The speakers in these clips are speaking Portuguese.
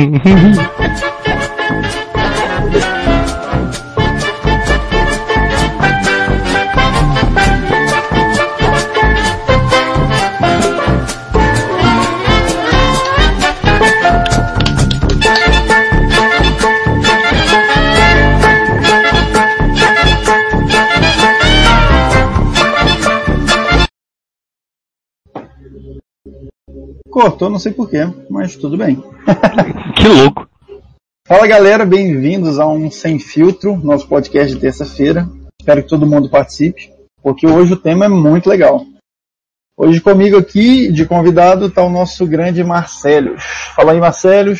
Mm-hmm. Cortou, não sei porquê, mas tudo bem. que louco. Fala galera, bem-vindos a um Sem Filtro, nosso podcast de terça-feira. Espero que todo mundo participe, porque hoje o tema é muito legal. Hoje comigo aqui, de convidado, está o nosso grande Marcelo. Fala aí, Marcelo.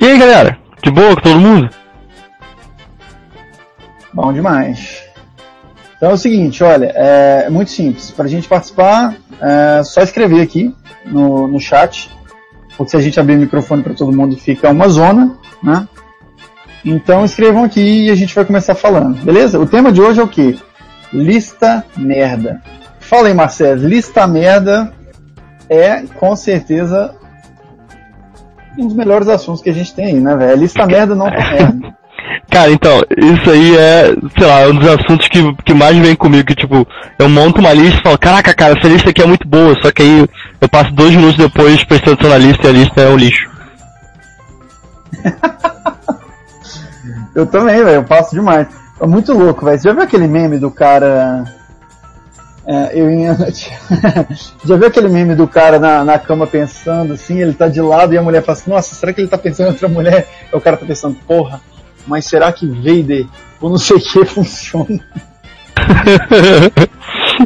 E aí, galera? De boa com todo mundo? Bom demais. Então é o seguinte, olha, é muito simples. Para a gente participar, é só escrever aqui no, no chat, porque se a gente abrir o microfone para todo mundo fica uma zona, né? Então escrevam aqui e a gente vai começar falando, beleza? O tema de hoje é o que? Lista merda. Fala aí, Marcelo, lista merda é com certeza um dos melhores assuntos que a gente tem aí, né, velho? Lista merda não tá merda. Cara, então, isso aí é, sei lá, um dos assuntos que, que mais vem comigo, que tipo, eu monto uma lista e falo, caraca, cara, essa lista aqui é muito boa, só que aí eu passo dois minutos depois prestando atenção na lista e a lista é um lixo. eu também, velho, eu passo demais. É muito louco, velho. Você já viu aquele meme do cara. É, eu ia... já viu aquele meme do cara na, na cama pensando assim, ele tá de lado e a mulher fala assim, nossa, será que ele tá pensando em outra mulher? E o cara tá pensando, porra, mas será que Vader ou não sei o que funciona?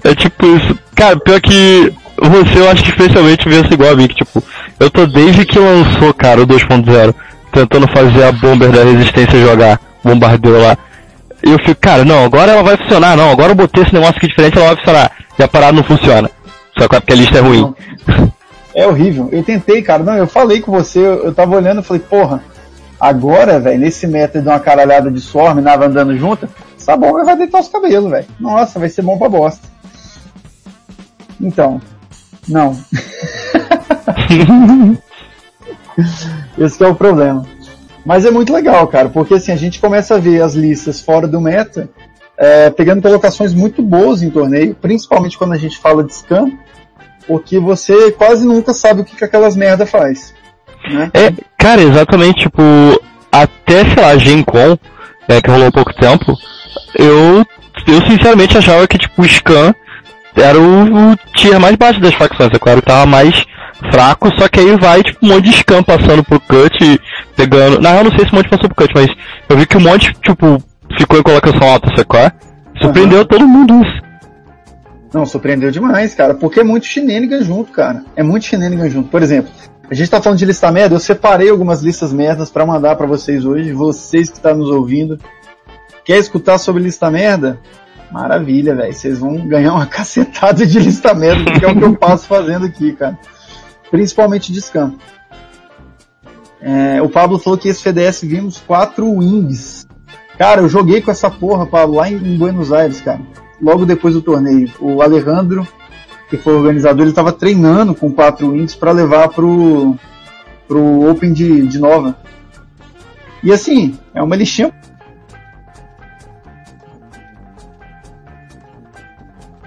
é tipo isso. Cara, pior que você eu acho que especialmente pensa igual a mim, que tipo, eu tô desde que lançou, cara, o 2.0, tentando fazer a bomber da resistência jogar, bombardeiro lá. E eu fico, cara, não, agora ela vai funcionar, não, agora eu botei esse negócio aqui diferente, ela vai funcionar. E a parada não funciona. Só que porque a lista é ruim. É horrível. Eu tentei, cara, não, eu falei com você, eu, eu tava olhando e falei, porra, Agora, velho, nesse método de uma caralhada de Swarm, nave andando junto, essa bomba vai deitar os cabelos, velho. Nossa, vai ser bom pra bosta. Então, não. Esse é o problema. Mas é muito legal, cara, porque assim, a gente começa a ver as listas fora do meta, é, pegando colocações muito boas em torneio, principalmente quando a gente fala de scan, porque você quase nunca sabe o que, que aquelas merda faz. Né? É, cara, exatamente, tipo, até, sei lá, Gen Con, é, que rolou há pouco tempo, eu, eu sinceramente achava que, tipo, o Scan era o, o tier mais baixo das facções, é claro que tava mais fraco, só que aí vai, tipo, um monte de Scan passando pro Cut, pegando, na real, não sei se um monte passou pro Cut, mas eu vi que um monte, tipo, ficou em colocação alta, sacou? Surpreendeu uhum. todo mundo isso. Não, surpreendeu demais, cara, porque é muito shenanigan junto, cara. É muito shenanigan junto. Por exemplo, a gente tá falando de lista merda, eu separei algumas listas merdas para mandar para vocês hoje, vocês que estão tá nos ouvindo. Quer escutar sobre lista merda? Maravilha, velho. Vocês vão ganhar uma cacetada de lista merda, que é o que eu passo fazendo aqui, cara. Principalmente de scam. É, o Pablo falou que esse FDS vimos quatro wings. Cara, eu joguei com essa porra, Pablo, lá em, Buenos Aires, cara. Logo depois do torneio. O Alejandro que foi o organizador, ele estava treinando com quatro wings para levar pro, pro Open de, de Nova. E assim, é uma listinha.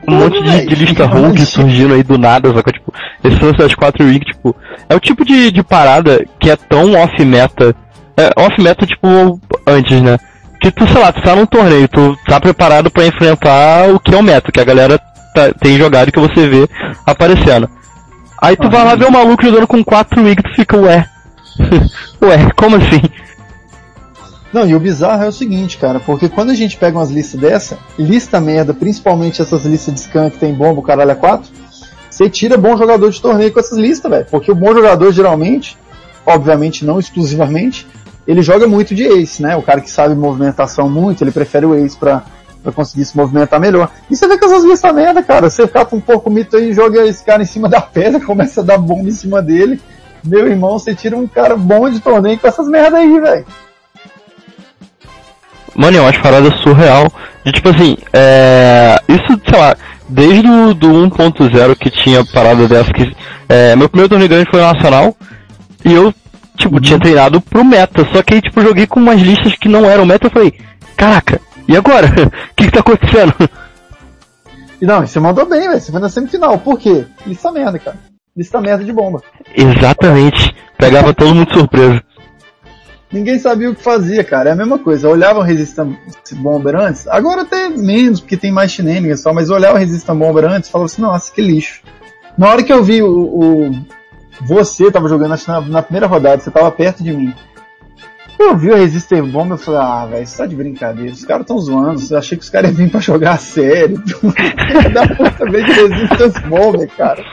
Um monte de, de lista rogue surgindo aí do nada, só que tipo, esse lance das quatro wings, tipo, é o tipo de, de parada que é tão off-meta, é off-meta tipo antes, né? Que tu, sei lá, tu tá num torneio, tu tá preparado para enfrentar o que é o meta, que a galera tá, tem jogado que você vê aparecendo. Aí tu ah, vai lá ver o maluco jogando com 4 wig, tu fica, ué. ué, como assim? Não, e o bizarro é o seguinte, cara, porque quando a gente pega umas listas dessa, lista merda, principalmente essas listas de scan que tem bomba, caralho é 4, você tira bom jogador de torneio com essas listas, velho. Porque o bom jogador geralmente, obviamente não exclusivamente, ele joga muito de ace, né? O cara que sabe movimentação muito, ele prefere o ace pra, pra conseguir se movimentar melhor. E você vê que essas listas merda, cara. Você cata um pouco mito aí, joga esse cara em cima da pedra, começa a dar bomba em cima dele. Meu irmão, você tira um cara bom de torneio com essas merda aí, velho. Mano, eu acho parada surreal. De tipo assim, é. Isso, sei lá, desde o do 1.0 que tinha parada dessa que. É, meu primeiro torneio grande foi nacional. E eu Tipo, uhum. tinha treinado pro meta, só que aí, tipo, joguei com umas listas que não eram meta, eu falei, caraca, e agora? O que, que tá acontecendo? E não, você mandou bem, velho. Você foi na semifinal. Por quê? Lista merda, cara. Lista merda de bomba. Exatamente. Pegava todo mundo surpreso. Ninguém sabia o que fazia, cara. É a mesma coisa. Olhava o Resistance Bomber antes, agora até menos, porque tem mais shenanigans só, mas olhava o Resistance Bomber antes e falava assim, nossa, que lixo. Na hora que eu vi o. o você tava jogando, acho na, na primeira rodada, você tava perto de mim. Eu vi o Resistor Bomb, eu falei, ah, velho, isso tá de brincadeira. Os caras tão zoando. Eu achei que os caras iam vir pra jogar a sério. da puta vez de Resistance Bomber, cara.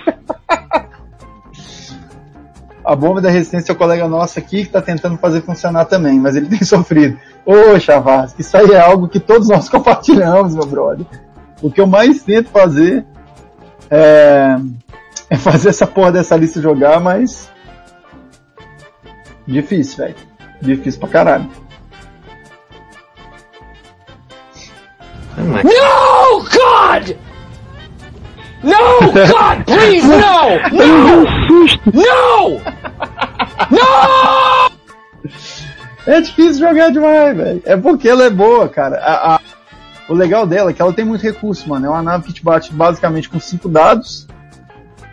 A bomba da resistência é o colega nosso aqui que tá tentando fazer funcionar também, mas ele tem sofrido. Ô, Chavaz, isso aí é algo que todos nós compartilhamos, meu brother. O que eu mais tento fazer é, é fazer essa porra dessa lista jogar, mas. Difícil, velho. Difícil pra caralho. No, God! No, God, please, no! No! No! No! É difícil jogar demais, velho. É porque ela é boa, cara. A, a, o legal dela é que ela tem muito recurso, mano. É uma nave que te bate basicamente com cinco dados.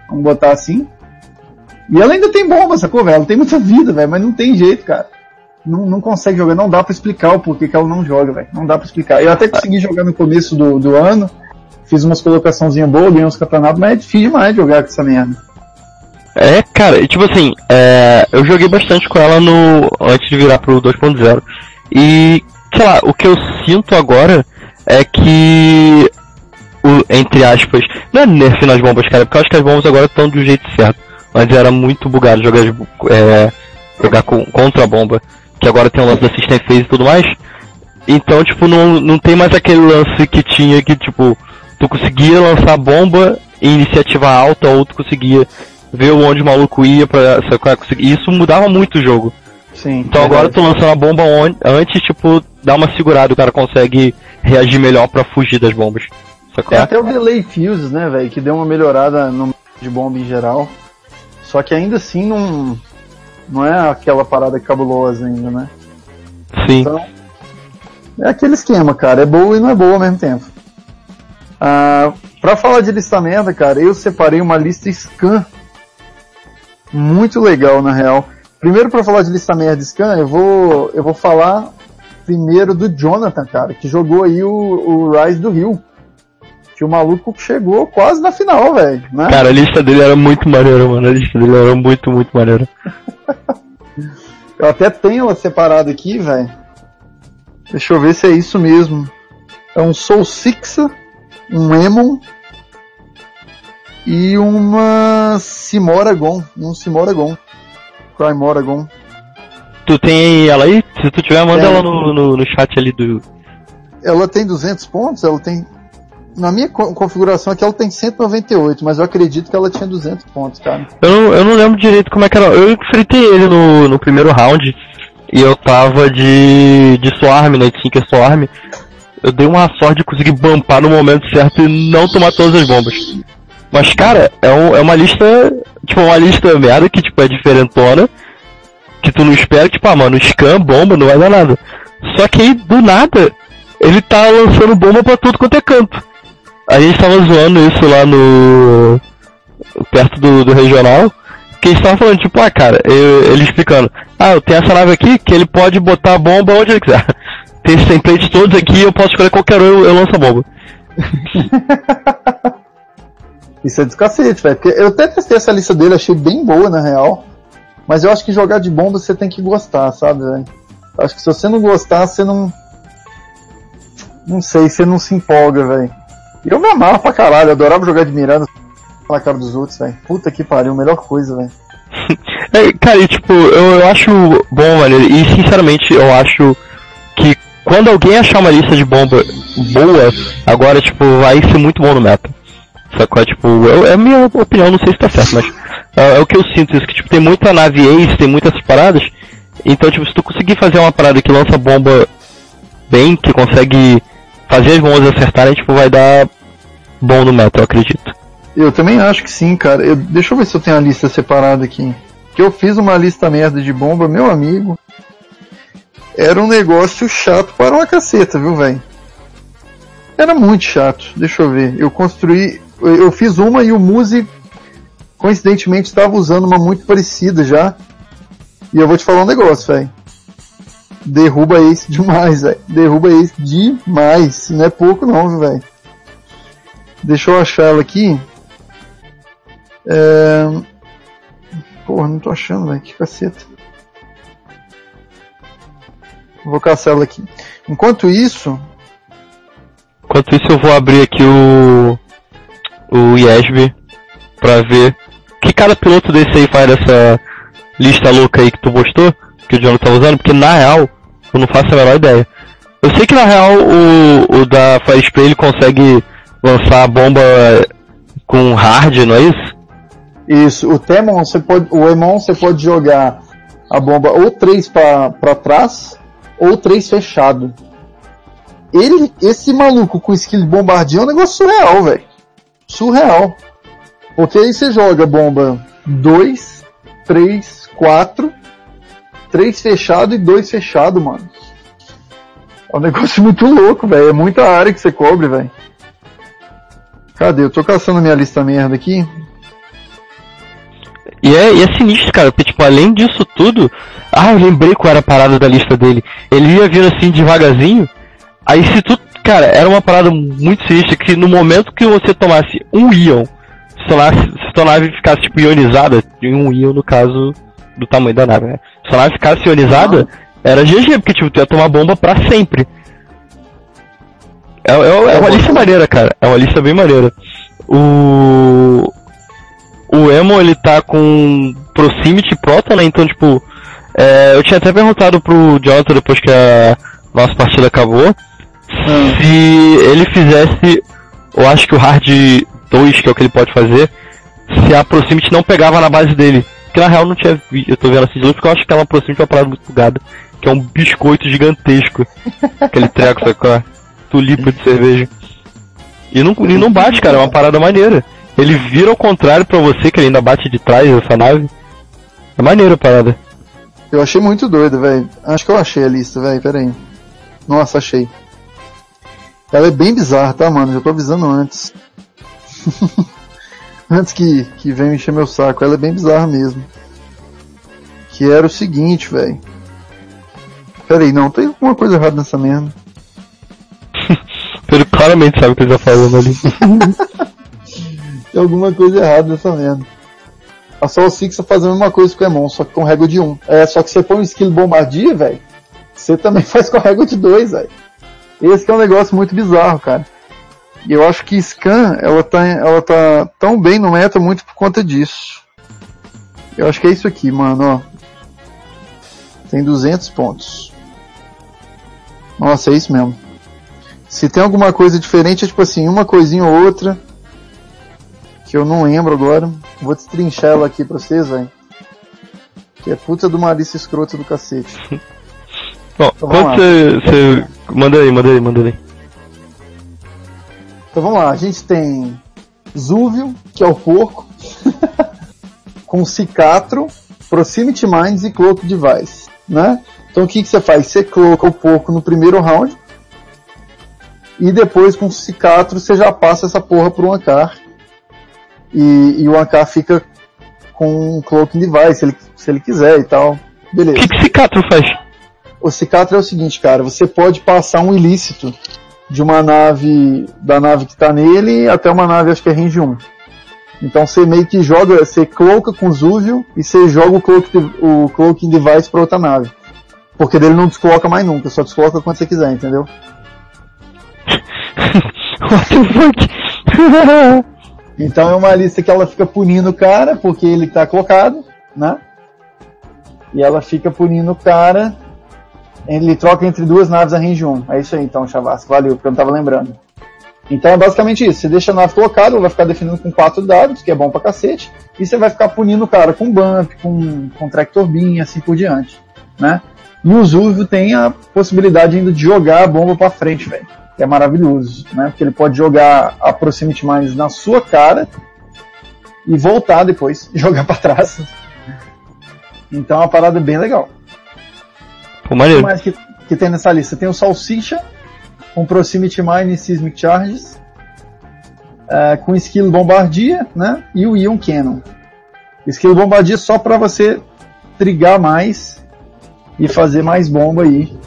Vamos botar assim. E ela ainda tem bomba, sacou, velho? Ela tem muita vida, velho, mas não tem jeito, cara não, não consegue jogar, não dá para explicar o porquê que ela não joga, velho. Não dá para explicar. Eu até consegui jogar no começo do, do ano, fiz umas colocaçãozinhas boas, ganhei uns campeonatos, mas é difícil demais jogar com essa merda. É, cara, tipo assim, é, eu joguei bastante com ela no antes de virar pro 2.0. E, sei lá, o que eu sinto agora é que o, entre aspas, não é nerf nas bombas, cara, porque eu acho que as bombas agora estão do jeito certo. Mas era muito bugado jogar, é, jogar com, contra a bomba que agora tem o lance da System Phase e tudo mais. Então, tipo, não, não tem mais aquele lance que tinha que, tipo, tu conseguia lançar bomba em iniciativa alta ou tu conseguia ver onde o maluco ia pra conseguir. Isso mudava muito o jogo. Sim. Então é agora tu lançando a bomba on, antes, tipo, dá uma segurada, o cara consegue reagir melhor para fugir das bombas. Sacou? É até o delay fuses, né, velho, que deu uma melhorada no de bomba em geral. Só que ainda assim não não é aquela parada cabulosa ainda, né? Sim. Então, é aquele esquema, cara. É boa e não é boa ao mesmo tempo. Ah, pra falar de listamento, cara, eu separei uma lista scan muito legal, na real. Primeiro, para falar de listamento de scan, eu vou, eu vou falar primeiro do Jonathan, cara, que jogou aí o, o Rise do Rio. Que o maluco chegou quase na final, velho. Né? Cara, a lista dele era muito maneira, mano. A lista dele era muito, muito maneira. eu até tenho ela separada aqui, velho. Deixa eu ver se é isso mesmo. É um Soul Six, um Emon e uma Simoragon. Um Simoragon. Crimoragon. Tu tem ela aí? Se tu tiver, manda ela no, no, no chat ali do. Ela tem 200 pontos, ela tem na minha configuração aqui ela tem 198, mas eu acredito que ela tinha 200 pontos, cara. Eu não, eu não lembro direito como é que era. Eu enfrentei ele no, no primeiro round e eu tava de, de Swarm, né? De Tinker Swarm. Eu dei uma sorte de conseguir bumpar no momento certo e não tomar todas as bombas. Mas, cara, é, um, é uma lista, tipo, uma lista merda que, tipo, é diferentona. Que tu não espera, tipo, ah, mano, scan, bomba, não vai dar nada. Só que aí, do nada, ele tá lançando bomba pra tudo quanto é canto. A gente tava zoando isso lá no. perto do, do regional. Que eles estavam falando, tipo, ah, cara, eu, ele explicando, ah, eu tenho essa nave aqui que ele pode botar a bomba onde ele quiser. Tem esses templates todos aqui, eu posso escolher qualquer um, eu, eu lanço a bomba. Isso é descacete, velho. Eu até testei essa lista dele, achei bem boa na real. Mas eu acho que jogar de bomba você tem que gostar, sabe, velho? Acho que se você não gostar, você não. Não sei, você não se empolga, velho. Eu me amava pra caralho, eu adorava jogar de Miranda na cara dos outros, velho. Puta que pariu, melhor coisa, velho. é, cara, e, tipo, eu, eu acho bom, velho, e sinceramente eu acho que quando alguém achar uma lista de bomba boa, agora, tipo, vai ser muito bom no meta. Sacou? Tipo, eu, é a minha opinião, não sei se tá certo, mas é, é, o que eu sinto, isso que, tipo, tem muita nave ace, tem muitas paradas, então, tipo, se tu conseguir fazer uma parada que lança bomba bem, que consegue fazer as bombas acertarem, tipo, vai dar bom no meta, eu acredito. Eu também acho que sim, cara. Eu, deixa eu ver se eu tenho a lista separada aqui. que eu fiz uma lista merda de bomba, meu amigo. Era um negócio chato para uma caceta, viu, velho? Era muito chato. Deixa eu ver. Eu construí. Eu fiz uma e o Muse, coincidentemente, estava usando uma muito parecida já. E eu vou te falar um negócio, velho. Derruba esse demais, velho. Derruba esse demais. Não é pouco não, velho. Deixa eu achar ela aqui. É... Porra, não tô achando, velho. Que caceta. Vou caçar ela aqui. Enquanto isso, Enquanto isso eu vou abrir aqui o o IESB pra ver que cada piloto desse aí faz dessa lista louca aí que tu postou, que o John tá usando, porque na real eu não faço a menor ideia. Eu sei que na real o, o da Fire Spray ele consegue lançar a bomba com hard, não é isso? Isso, o Temon, você pode, o Emon você pode jogar a bomba ou três para trás ou três fechado. Ele, esse maluco com skill bombardião é um negócio surreal, velho. Surreal. Porque aí você joga bomba 2, 3, 4, 3 fechado e 2 fechado, mano. É um negócio muito louco, velho. É muita área que você cobre, velho. Cadê? Eu tô caçando minha lista merda aqui. E é, e é sinistro, cara, porque, tipo, além disso tudo, ah, eu lembrei qual era a parada da lista dele. Ele ia vindo assim devagarzinho, aí se tu, cara, era uma parada muito sinistra que no momento que você tomasse um íon, se tua nave, se tua nave ficasse, tipo, ionizada, um íon no caso do tamanho da nave, né? Se tua nave ficasse ionizada, era GG, porque, tipo, tu ia tomar bomba pra sempre. É, é, é uma lista maneira, cara. É uma lista bem maneira. O o Emo ele tá com Proximity Prota, né? Então, tipo, é, eu tinha até perguntado pro Jota depois que a nossa partida acabou Hum. se ele fizesse, eu acho que o Hard 2, que é o que ele pode fazer, se a Proximity não pegava na base dele. Que na real não tinha vi, eu tô vendo assim de porque eu acho que ela Proximity é uma parada muito bugada. Que é um biscoito gigantesco. Aquele treco, qual é? Tulipa de cerveja. E não, e não bate, cara, é uma parada maneira. Ele vira ao contrário pra você, que ele ainda bate de trás essa nave. É maneiro a parada. Eu achei muito doido, velho. Acho que eu achei a lista, velho. Pera aí. Nossa, achei. Ela é bem bizarra, tá, mano? Já tô avisando antes. antes que, que venha encher meu saco. Ela é bem bizarra mesmo. Que era o seguinte, velho. Pera aí, não. Tem alguma coisa errada nessa merda. Ele claramente sabe o que ele tá falando ali. Tem alguma coisa errada nessa merda. A Sol Six tá fazendo a mesma coisa com o Emon, só que com régua de 1. É, só que você põe um skill bombardia, velho. Você também faz com régua de 2, velho. Esse é um negócio muito bizarro, cara. E eu acho que Scan, ela tá, ela tá tão bem no meta muito por conta disso. Eu acho que é isso aqui, mano, ó. Tem 200 pontos. Nossa, é isso mesmo. Se tem alguma coisa diferente, é tipo assim, uma coisinha ou outra. Que eu não lembro agora. Vou destrinchar ela aqui pra vocês, velho. Que é puta do malícia escrota do cacete. Bom, Então, vamos quando você. Manda aí, manda aí, manda aí. Então vamos lá, a gente tem Zúvio, que é o porco, com Cicatro, Proximity Minds e Cloak Device, né? Então o que, que você faz? Você coloca o porco no primeiro round e depois com o Cicatro você já passa essa porra pro Ankar e, e o Ankar fica com um Cloak Device, se ele, se ele quiser e tal. O Beleza. que, que esse Catro faz? O Cicatra é o seguinte, cara, você pode passar um ilícito de uma nave, da nave que tá nele até uma nave, acho que é range 1. Então você meio que joga, você cloca com o Zúvio e você joga o, cloak, o cloaking device pra outra nave. Porque dele não descoloca mais nunca, só descoloca quando você quiser, entendeu? What the fuck? Então é uma lista que ela fica punindo o cara, porque ele tá colocado, né? E ela fica punindo o cara. Ele troca entre duas naves a range 1. É isso aí então, Chavasco. Valeu, porque eu não tava lembrando. Então é basicamente isso. Você deixa a nave colocada, ela vai ficar definindo com quatro dados, que é bom pra cacete. E você vai ficar punindo o cara com bump, com, com tractor beam, assim por diante. Né? E o tem a possibilidade ainda de jogar a bomba pra frente, velho. Que é maravilhoso, né? Porque ele pode jogar a Proximity Mines na sua cara e voltar depois e jogar pra trás. Então é uma parada bem legal. Pô, O que mais que, que tem nessa lista? Tem o Salsicha, com Proximity Mine e Seismic Charges, é, com Skill Bombardia, né? E o Ion Cannon. Skill Bombardia só para você trigar mais e fazer mais bomba aí,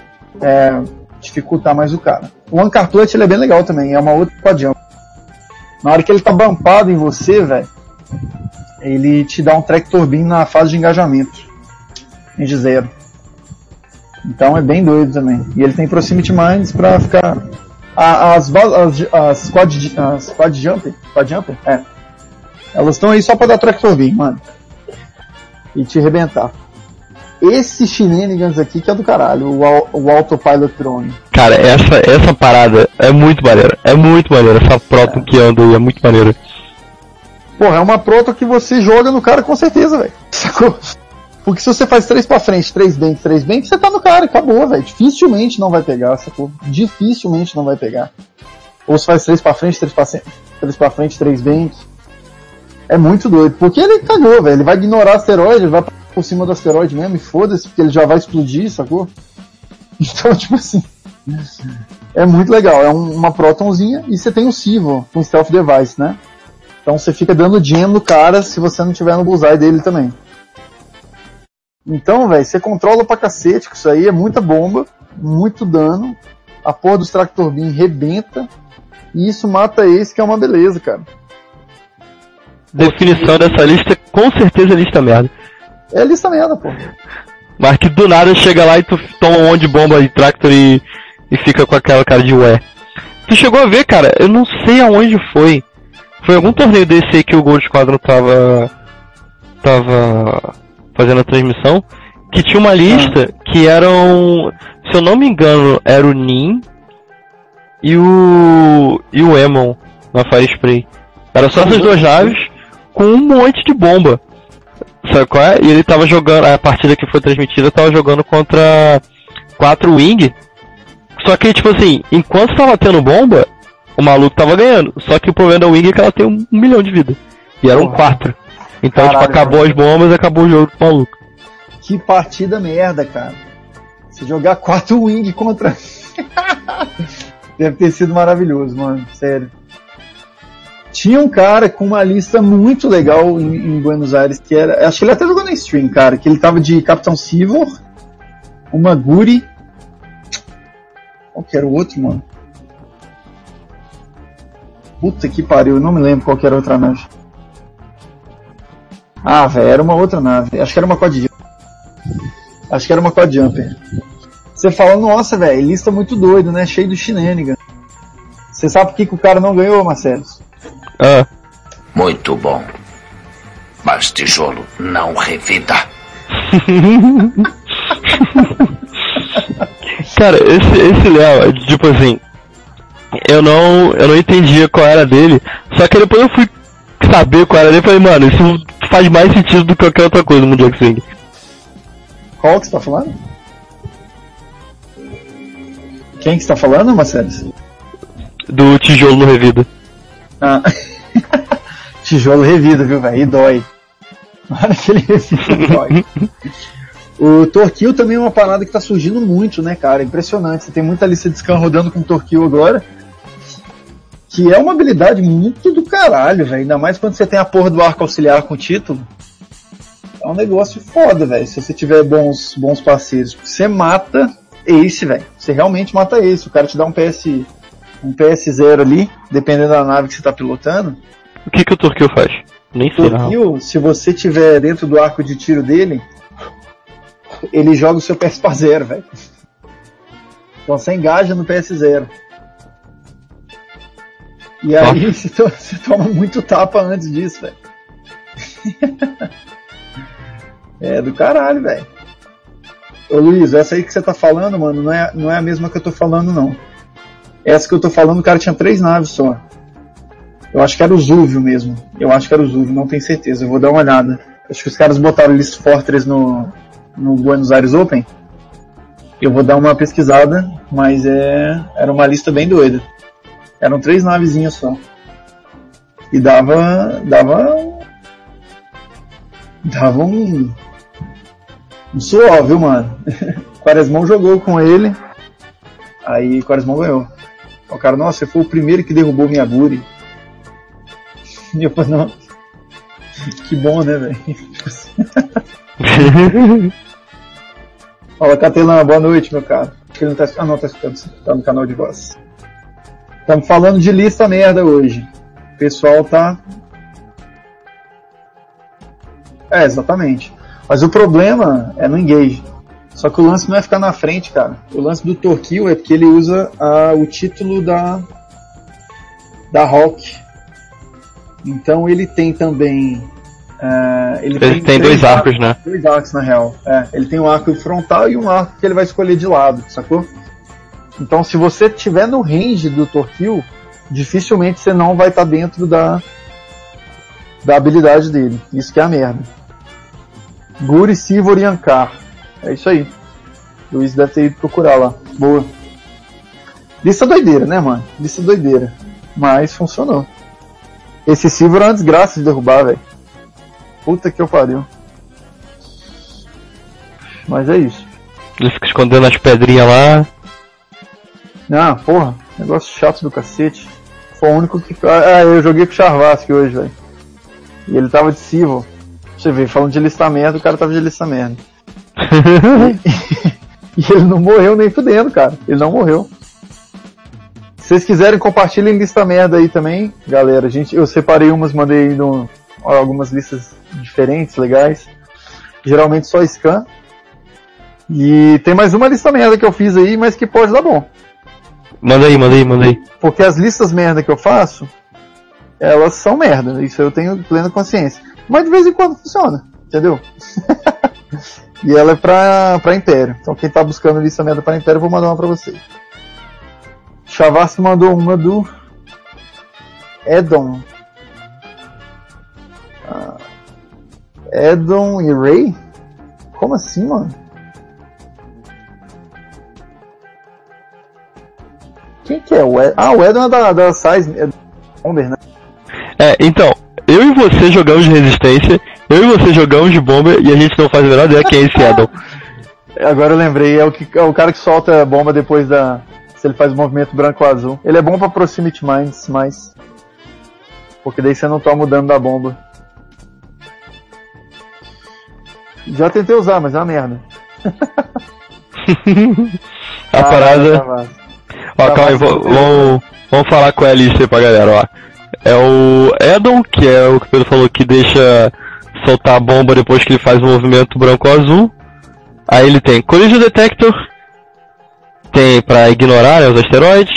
é, dificultar mais o cara. O Ancar Clutch ele é bem legal também, é uma outra quadjump. Na hora que ele tá bumpado em você, velho, ele te dá um Tractor Beam na fase de engajamento, em de zero. Então é bem doido também. E ele tem Proximity Mines pra ficar. As, as, as, quad, as quad jumper, quad jumper, é. Elas estão aí só pra dar Tractor Beam, mano. E te arrebentar. Esse Shenanigans aqui que é do caralho, o, o Autopilot Drone. Cara, essa, essa parada é muito maneira. É muito maneira. Essa proton que anda aí é muito maneira. Porra, é uma proto que você joga no cara com certeza, velho. Sacou? Porque se você faz três pra frente, três bank, três bank, você tá no cara, acabou, velho. Dificilmente não vai pegar, sacou? Dificilmente não vai pegar. Ou se faz três pra frente, três pra, três pra frente, três bank. É muito doido. Porque ele cagou, velho. Ele vai ignorar asteroide, ele vai por cima do asteroide mesmo e foda-se, porque ele já vai explodir, sacou? Então, tipo assim. É muito legal. É um- uma protonzinha e você tem o Sivo com Stealth Device, né? Então você fica dando jam no cara se você não tiver no bullseye dele também. Então, velho, você controla pra cacete com isso aí, é muita bomba, muito dano, a porra dos Tractor Beam rebenta, e isso mata esse que é uma beleza, cara. Definição dessa lista, com certeza lista merda. É lista merda, pô. Mas que do nada chega lá e tu toma um monte de bomba de tractor e, e fica com aquela cara de ué. Tu chegou a ver, cara, eu não sei aonde foi. Foi algum torneio desse aí que o Gold Squadron tava. tava fazendo a transmissão. Que tinha uma lista que eram. Se eu não me engano, era o Nin e o. e o Emon na Fire Spray. Era só essas duas naves com um monte de bomba. Sabe qual é? E ele tava jogando, a partida que foi transmitida tava jogando contra quatro Wing. Só que, tipo assim, enquanto tava tendo bomba, o maluco tava ganhando. Só que o problema da Wing é que ela tem um, milhão de vida. E eram Porra. quatro. Então, Caralho, tipo, acabou mano. as bombas acabou o jogo do maluco. Que partida merda, cara. Se jogar quatro wing contra. Deve ter sido maravilhoso, mano. Sério. Tinha um cara com uma lista muito legal em, em Buenos Aires, que era. Acho que ele até jogou na stream, cara. Que ele tava de Capitão Sivor, uma Guri. Qual que era o outro, mano? Puta que pariu, eu não me lembro qual que era a outra nave. Ah, velho, era uma outra nave. Acho que era uma Quad Jumper. Acho que era uma Quad Jumper. Você fala, nossa, velho, lista muito doido, né? Cheio do shenanigan. Você sabe por que, que o cara não ganhou, Marcelo? Ah, Muito bom. Mas tijolo não revida. cara, esse, esse Léo, tipo assim, eu não, eu não entendia qual era dele. Só que depois eu fui saber qual era dele e falei, mano, isso faz mais sentido do que qualquer outra coisa no Mundial Swing. Qual que você tá falando? Quem que você tá falando, Marcelo? Do tijolo no Revida. Ah. Tijolo revida, viu, velho? E dói. Na hora que ele revida, dói. O Torquil também é uma parada que tá surgindo muito, né, cara? Impressionante. Você tem muita lista de scan rodando com Torquil agora. Que é uma habilidade muito do caralho, velho. Ainda mais quando você tem a porra do arco auxiliar com título. É um negócio foda, velho. Se você tiver bons, bons parceiros. Você mata Ace, velho. Você realmente mata Ace. O cara te dá um PS. Um PS0 ali, dependendo da nave que você tá pilotando. O que que o Turquil faz? Nem sei. Torquil, se você tiver dentro do arco de tiro dele, ele joga o seu PS para zero, velho. Então você engaja no PS0. E aí você, to- você toma muito tapa antes disso, velho. é do caralho, velho. Ô Luiz, essa aí que você tá falando, mano, não é, não é a mesma que eu tô falando, não. Essa que eu tô falando, o cara tinha três naves só. Eu acho que era o Zúvio mesmo. Eu acho que era o Zúvio, não tenho certeza. Eu vou dar uma olhada. Acho que os caras botaram List Fortress no, no Buenos Aires Open. Eu vou dar uma pesquisada, mas é, era uma lista bem doida. Eram três navezinhas só. E dava. dava. dava um. Um suor, viu, mano? Quaresmão jogou com ele. Aí Quaresmão ganhou. O cara, nossa, você foi o primeiro que derrubou minha Guri. E eu falei, não. Que bom, né, velho? Fala, Catelã, boa noite, meu cara. Acho que ele não tá, ah, não, tá escutando, tá no canal de voz. Estamos falando de lista merda hoje. O pessoal tá. É, exatamente. Mas o problema é no engage. Só que o lance não é ficar na frente, cara. O lance do Torquil é porque ele usa a, o título da da Rock. Então ele tem também. Uh, ele, ele, tem, tem dois arcos, arcos, né? Dois arcos na real. É, ele tem um arco frontal e um arco que ele vai escolher de lado, sacou? Então se você tiver no range do Torquil, dificilmente você não vai estar tá dentro da da habilidade dele. Isso que é a merda. Guri Sivor Yankar. É isso aí. Luiz deve ter ido procurar lá. Boa. Lista doideira, né, mano? Lista doideira. Mas funcionou. Esse Silver é uma desgraça de derrubar, velho. Puta que eu pariu. Mas é isso. Ele fica escondendo as pedrinhas lá. Ah, porra. Negócio chato do cacete. Foi o único que. Ah, eu joguei com o Charvasque hoje, velho. E ele tava de Civil. Você vê, falando de lista merda, o cara tava de lista merda. e ele não morreu nem fudendo, cara. Ele não morreu. Se vocês quiserem, compartilhem lista merda aí também, galera. Gente, eu separei umas, mandei no, algumas listas diferentes, legais. Geralmente só scan. E tem mais uma lista merda que eu fiz aí, mas que pode dar bom. Manda aí, manda aí, manda aí. Porque as listas merda que eu faço, elas são merda. Isso eu tenho plena consciência. Mas de vez em quando funciona, entendeu? E ela é pra, pra Império. Então quem tá buscando lista merda para Império, eu vou mandar uma pra vocês. Chavassi mandou uma do Edon. Ah, Edon e Ray? Como assim, mano? Quem que é o Edon? Ah, o Edon é da, da Size, é né? É, então, eu e você jogamos resistência eu e você jogamos de bomba e a gente não faz a menor ideia quem é esse Edon. Agora eu lembrei, é o, que, é o cara que solta a bomba depois da. Se ele faz o movimento branco ou azul. Ele é bom pra Proximity Mines, mas. Porque daí você não tá mudando da bomba. Já tentei usar, mas é uma merda. a parada. Tá ó, calma aí, vamos, vamos falar com a Alice pra galera, ó. É o Edon, que é o que o Pedro falou que deixa soltar a bomba depois que ele faz o movimento branco-azul. Aí ele tem Collision Detector, tem para ignorar né, os asteroides,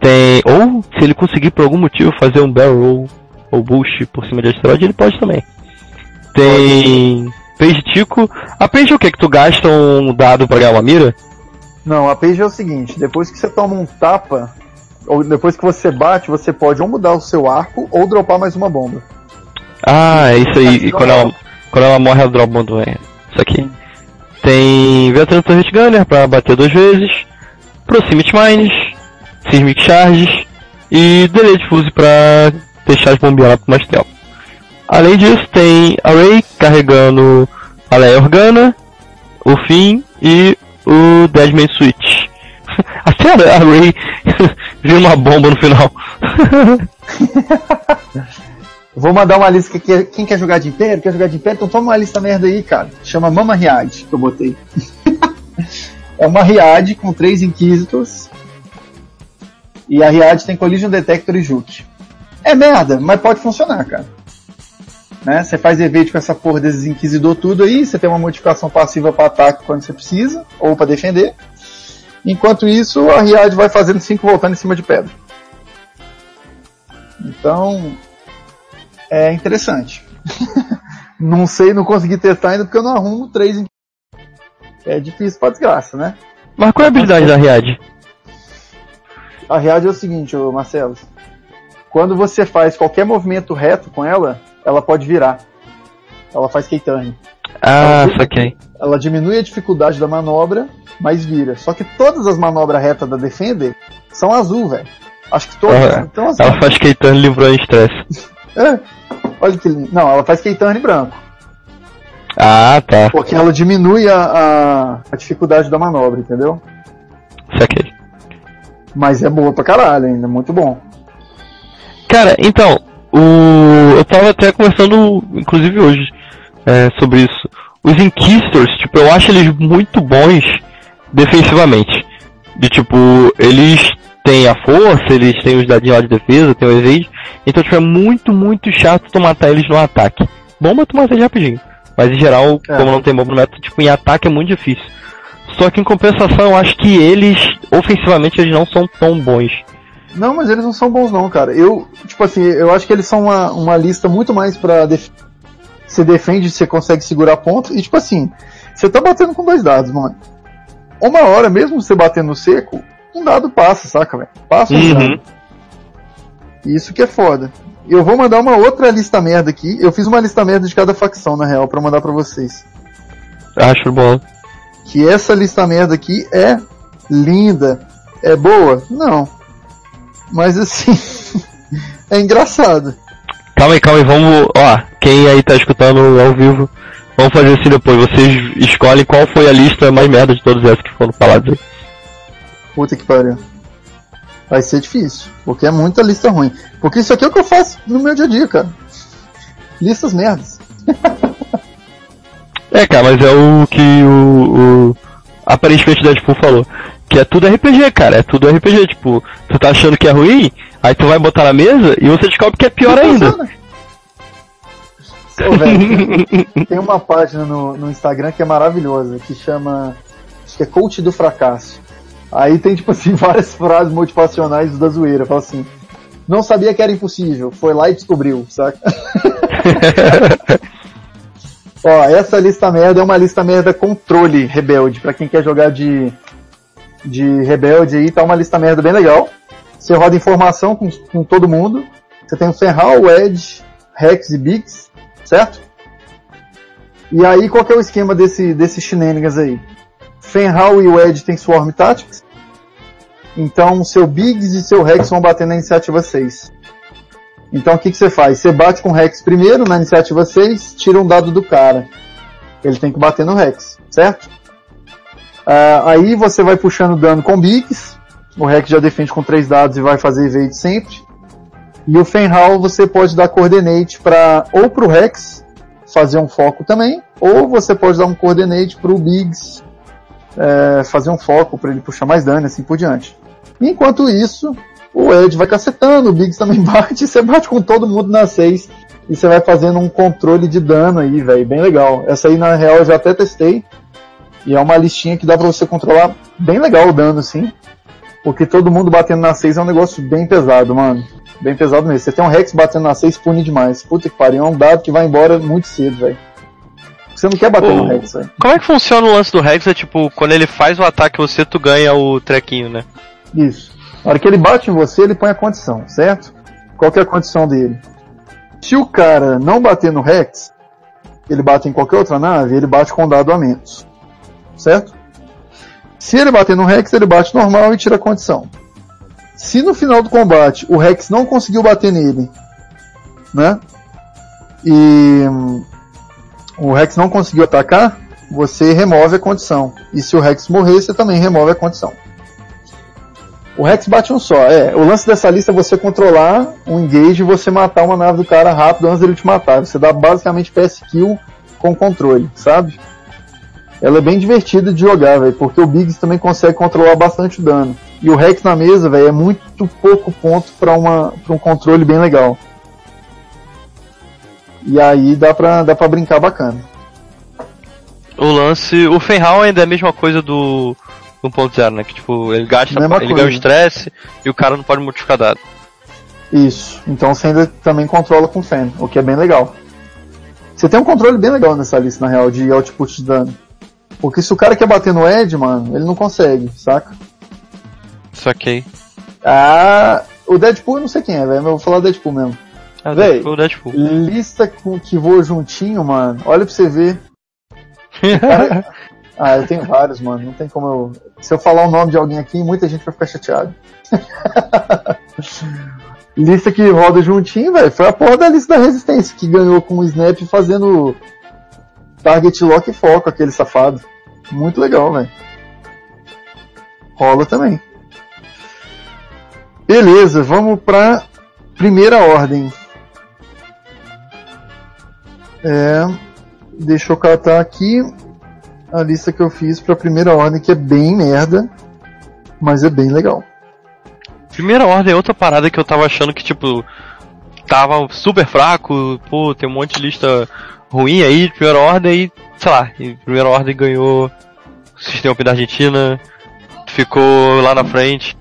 tem ou se ele conseguir por algum motivo fazer um barrel ou boost por cima de asteroide, ele pode também. Tem Page Tico. A Page é o que? Que tu gasta um dado para ganhar uma mira? Não, a Page é o seguinte, depois que você toma um tapa, ou depois que você bate, você pode ou mudar o seu arco ou dropar mais uma bomba. Ah, é isso aí. E quando ela, quando ela morre, ela dropa um é Isso aqui. Tem Veteran Turret Gunner pra bater duas vezes. Proximity Mines. Seismic Charges. E Delay Fuse pra deixar as bombinhas por mais tempo. Além disso, tem Array carregando a Leia Organa, o Finn e o Deadman Switch. Até a Array viu uma bomba no final. Vou mandar uma lista que quem quer jogar de Império, quer jogar de Império, então toma uma lista merda aí, cara. Chama Mama Riad, que eu botei. é uma Riad com três Inquisitors. E a Riad tem Collision Detector e Juke. É merda, mas pode funcionar, cara. Né? Você faz evade com essa porra desses Inquisidor tudo aí, você tem uma modificação passiva para ataque quando você precisa, ou para defender. Enquanto isso, a Riad vai fazendo 5 voltando em cima de pedra. Então, é interessante. não sei, não consegui testar ainda porque eu não arrumo três em... É difícil pra desgraça, né? Mas qual é a habilidade da Riad? A Riad é o seguinte, Marcelo. Quando você faz qualquer movimento reto com ela, ela pode virar. Ela faz K-turn. Ah, ela, saquei. Ela diminui a dificuldade da manobra, mas vira. Só que todas as manobras retas da Defender são azul, velho. Acho que todas. Ela, então, azul. ela faz K-turn livrando estresse. É. Olha que lindo. Não, ela faz Keitane branco. Ah, tá. Porque ela diminui a, a, a dificuldade da manobra, entendeu? Saquei. Mas é boa pra caralho ainda, muito bom. Cara, então, o... eu tava até conversando, inclusive hoje, é, sobre isso. Os Inquisitors, tipo, eu acho eles muito bons defensivamente. De tipo, eles têm a força, eles têm os dadinhos lá de defesa, tem o evade. Então, tipo, é muito, muito chato tu matar eles no ataque. Bomba tu mata eles rapidinho. Mas em geral, É. como não tem bomba no método, tipo, em ataque é muito difícil. Só que em compensação, eu acho que eles, ofensivamente, eles não são tão bons. Não, mas eles não são bons não, cara. Eu, tipo assim, eu acho que eles são uma, uma lista muito mais pra def... você defende, você consegue segurar ponto e tipo assim, você tá batendo com dois dados, mano. Uma hora, mesmo você batendo no seco, um dado passa, saca, velho? Passa um Uhum. dado. Isso que é foda. Eu vou mandar uma outra lista merda aqui. Eu fiz uma lista merda de cada facção, na real, pra mandar pra vocês. Acho bom. Que essa lista merda aqui é linda. É boa? Não. Mas assim, é engraçado. Calma aí, calma aí, vamos. Ó, quem aí tá escutando ao vivo, vamos fazer assim depois. Vocês escolhem qual foi a lista mais merda de todas essas que foram faladas aí. Puta que pariu. Vai ser difícil, porque é muita lista ruim. Porque isso aqui é o que eu faço no meu dia a dia, cara. Listas merdas. É, cara, mas é o que o, o aparentemente Deadpool falou. Que é tudo RPG, cara. É tudo RPG. Tipo, tu tá achando que é ruim, aí tu vai botar na mesa e você descobre que é pior ainda. Ô, velho, tem uma página no, no Instagram que é maravilhosa, que chama. Acho que é Coach do Fracasso. Aí tem, tipo assim, várias frases motivacionais da zoeira. Fala assim. Não sabia que era impossível, foi lá e descobriu, saca? Ó, essa lista merda é uma lista merda controle rebelde. Pra quem quer jogar de, de rebelde aí, tá uma lista merda bem legal. Você roda informação com, com todo mundo. Você tem o Ferral, o Edge, Rex e Biggs, certo? E aí, qual que é o esquema desse, desse shenanigans aí? Fenral e o Edge tem Swarm Tactics. Então, seu Biggs e seu Rex vão bater na iniciativa 6. Então, o que, você faz? Você bate com o Rex primeiro na iniciativa 6, tira um dado do cara. Ele tem que bater no Rex, certo? Ah, aí você vai puxando dano com Biggs. O Rex já defende com 3 dados e vai fazer evade sempre. E o Fenral você pode dar coordinate para ou pro Rex fazer um foco também, ou você pode dar um coordinate pro Biggs é, fazer um foco para ele puxar mais dano e assim por diante. Enquanto isso, o Ed vai cacetando, o Biggs também bate, você bate com todo mundo na 6 e você vai fazendo um controle de dano aí, velho, bem legal. Essa aí na real eu já até testei e é uma listinha que dá pra você controlar bem legal o dano assim. Porque todo mundo batendo na 6 é um negócio bem pesado, mano. Bem pesado mesmo. Você tem um Rex batendo na 6, pune demais. Puta que pariu, é um dado que vai embora muito cedo, velho. Você não quer bater no O- Rex, velho. Como é que funciona o lance do Rex? É tipo, quando ele faz o ataque você, tu ganha o trequinho, né? Isso. Na hora que ele bate em você, ele põe a condição, certo? Qual que é a condição dele? Se o cara não bater no Rex, ele bate em qualquer outra nave, ele bate com um dado a menos. Certo? Se ele bater no Rex, ele bate normal e tira a condição. Se no final do combate o Rex não conseguiu bater nele, né? E hum, o Rex não conseguiu atacar, você remove a condição. E se o Rex morrer, você também remove a condição. O Rex bate um só. É, o lance dessa lista é você controlar um engage e você matar uma nave do cara rápido antes dele te matar. Você dá basicamente PS kill com controle, sabe? Ela é bem divertida de jogar, velho, porque o Biggs também consegue controlar bastante o dano. E o Rex na mesa, velho, é muito pouco ponto para um controle bem legal. E aí dá pra, dá pra brincar bacana. O lance. O Fenral ainda é a mesma coisa do. do 1.0, né? Que tipo, ele gasta, Mesma ele coisa. ganha o estresse e o cara não pode modificar dado. Isso. Então você ainda também controla com fan, o que é bem legal. Você tem um controle bem legal nessa lista, na real, de output de dano. Porque se o cara quer bater no Ed, mano, ele não consegue, saca? Saquei. Ah, o Deadpool eu não sei quem é, velho, mas eu vou falar Deadpool mesmo. Ah, Véi. Deadpool, Deadpool. Lista com que voa juntinho, mano. Olha pra você ver. Cara- ah, eu tenho vários, mano. Não tem como eu. Se eu falar o nome de alguém aqui, muita gente vai ficar chateada. lista que roda juntinho, velho. Foi a porra da lista da resistência que ganhou com o Snap fazendo target lock e foco, aquele safado. Muito legal, velho. Rola também. Beleza, vamos pra primeira ordem. É, deixa eu catar aqui a lista que eu fiz pra primeira ordem, que é bem merda, mas é bem legal. Primeira ordem é outra parada que eu tava achando que, tipo, tava super fraco, pô, tem um monte de lista ruim aí, de primeira ordem, e, sei lá, e primeira ordem ganhou o Sistema P da Argentina, ficou lá na frente.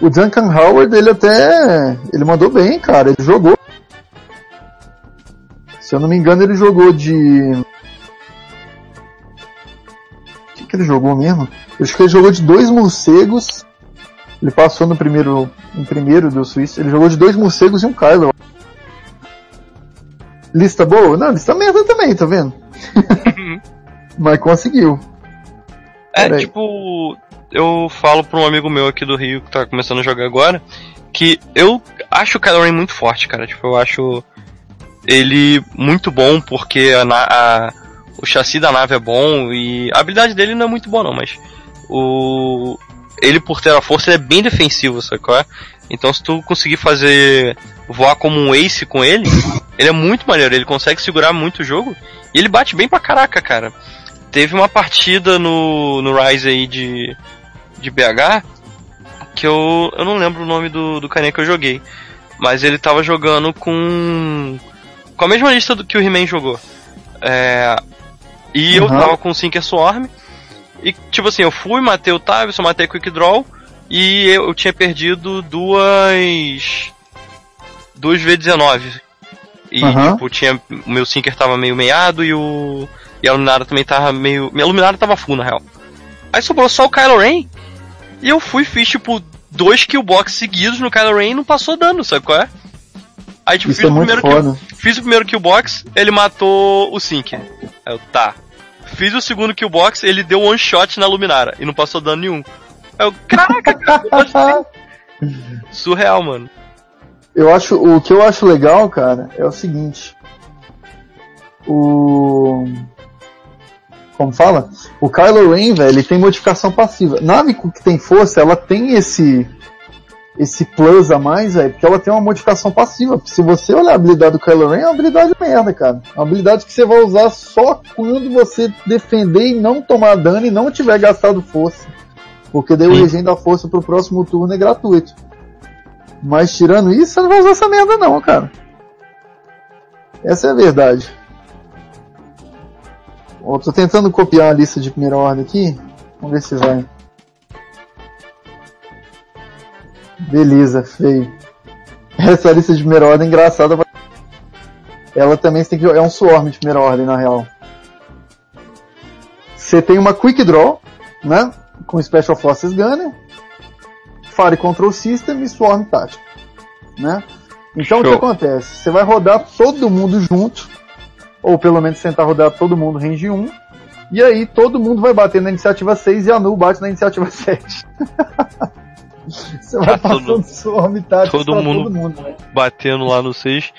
O Duncan Howard, ele até. Ele mandou bem, cara. Ele jogou. Se eu não me engano, ele jogou de. O que, que ele jogou mesmo? Eu acho que ele jogou de dois morcegos. Ele passou no primeiro. Em primeiro do Suíço. Ele jogou de dois morcegos e um Kylo. Lista boa? Não, lista merda também, tá vendo? Mas conseguiu. É, Peraí. tipo, eu falo pra um amigo meu aqui do Rio que tá começando a jogar agora, que eu acho o Kylo Ren muito forte, cara. Tipo, eu acho ele muito bom porque a, a- o chassi da nave é bom e a habilidade dele não é muito boa não, mas o ele por ter a força é bem defensivo, qual é? Então se tu conseguir fazer voar como um ace com ele, ele é muito maneiro, ele consegue segurar muito o jogo e ele bate bem pra caraca, cara. Teve uma partida no, no Rise aí de, de BH que eu, eu não lembro o nome do, do carinha que eu joguei. Mas ele tava jogando com. Com a mesma lista do que o He-Man jogou. É, e eu Uhum. tava com o Sinker Swarm. E tipo assim, eu fui, matei o Tavis, eu matei Quick Draw. E eu, eu tinha perdido duas. duas V19. E Aham. tipo, tinha. O meu Sinker tava meio meiado e o. E a Luminara também tava meio. Minha Luminara tava full, na real. Aí sobrou só o Kylo Ren. E eu fui, fiz tipo dois killbox seguidos no Kylo Ren e não passou dano, sabe qual é? Aí tipo, Isso fiz, é o primeiro foda. kill, fiz o primeiro killbox, ele matou o Sink. Aí eu, tá. Fiz o segundo killbox, ele deu one shot na Luminara e não passou dano nenhum. Aí eu, caraca, cara, surreal, mano. Eu acho, o que eu acho legal, cara, é o seguinte. O. Como fala? O Kylo Ren, velho, ele tem modificação passiva. Nave que tem força, ela tem esse. Esse plus a mais, velho, porque ela tem uma modificação passiva. Se você olhar a habilidade do Kylo Ren, é uma habilidade merda, cara. É uma habilidade que você vai usar só quando você defender e não tomar dano e não tiver gastado força. Porque daí o regen da força pro próximo turno é gratuito. Mas tirando isso, você não vai usar essa merda não, cara. Essa é a verdade. Ó, tô tentando copiar a lista de primeira ordem aqui. Vamos ver se vai. Beleza, feio. Essa lista de primeira ordem é engraçada. pra- Ela também tem que jogar. É um swarm de primeira ordem, na real. Você tem uma Quick Draw, né? Com Special Forces Gunner. Fire Control System e Swarm Tático. Né? Então o que Show. acontece? Você vai rodar todo mundo junto, ou pelo menos tentar rodar todo mundo range 1, e aí todo mundo vai bater na iniciativa 6 e a Nu bate na iniciativa 7. Você vai Tá todo- passando Tático todo pra mundo- todo mundo. né? Batendo lá no 6.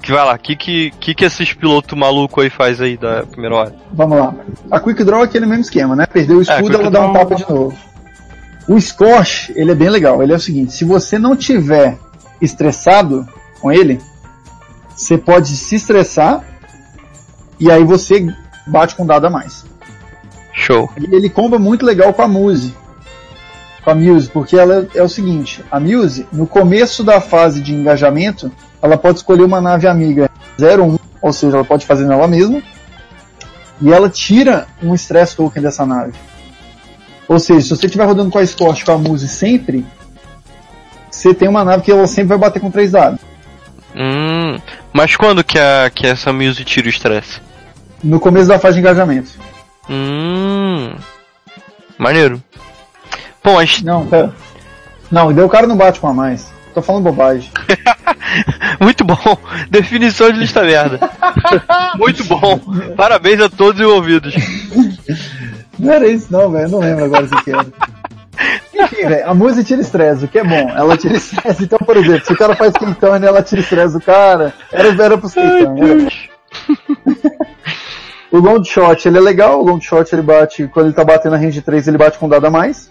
Que vai lá, que que, que que esses pilotos maluco aí faz aí da primeira hora? Vamos lá. A Quick Draw é aquele mesmo esquema, né? Perdeu o escudo, Quick ela dá um tapa de novo. O Scorch, ele é bem legal. Ele é o seguinte, se você não tiver estressado com ele, você pode se estressar e aí você bate com um dado a mais. Show. E ele comba muito legal com a Muse. Com a Muse, porque ela é o seguinte, a Muse, no começo da fase de engajamento, ela pode escolher uma nave amiga 01, ou seja, ela pode fazer nela mesma, e ela tira um stress token dessa nave. Ou seja, se você estiver rodando com a Scorch com a Muse sempre, você tem uma nave que ela sempre vai bater com 3 dados. Hum, mas quando que, a, que essa Muse tira o estresse? No começo da fase de engajamento. Hum. Maneiro. Mas Não, pera. Não, e daí o cara não bate com a mais. Tô falando bobagem. muito bom. Definição de lista merda. muito bom. Parabéns a todos os envolvidos. Não era isso não, velho. Não lembro agora o que era. Enfim, velho, a música tira estresse, o que é bom. Ela tira estresse. Então, por exemplo, se o cara faz quentão e ela tira estresse do cara, era, era pros quentão. Era... o long shot ele é legal, o long shot ele bate, quando ele tá batendo na range 3, ele bate com dado a mais,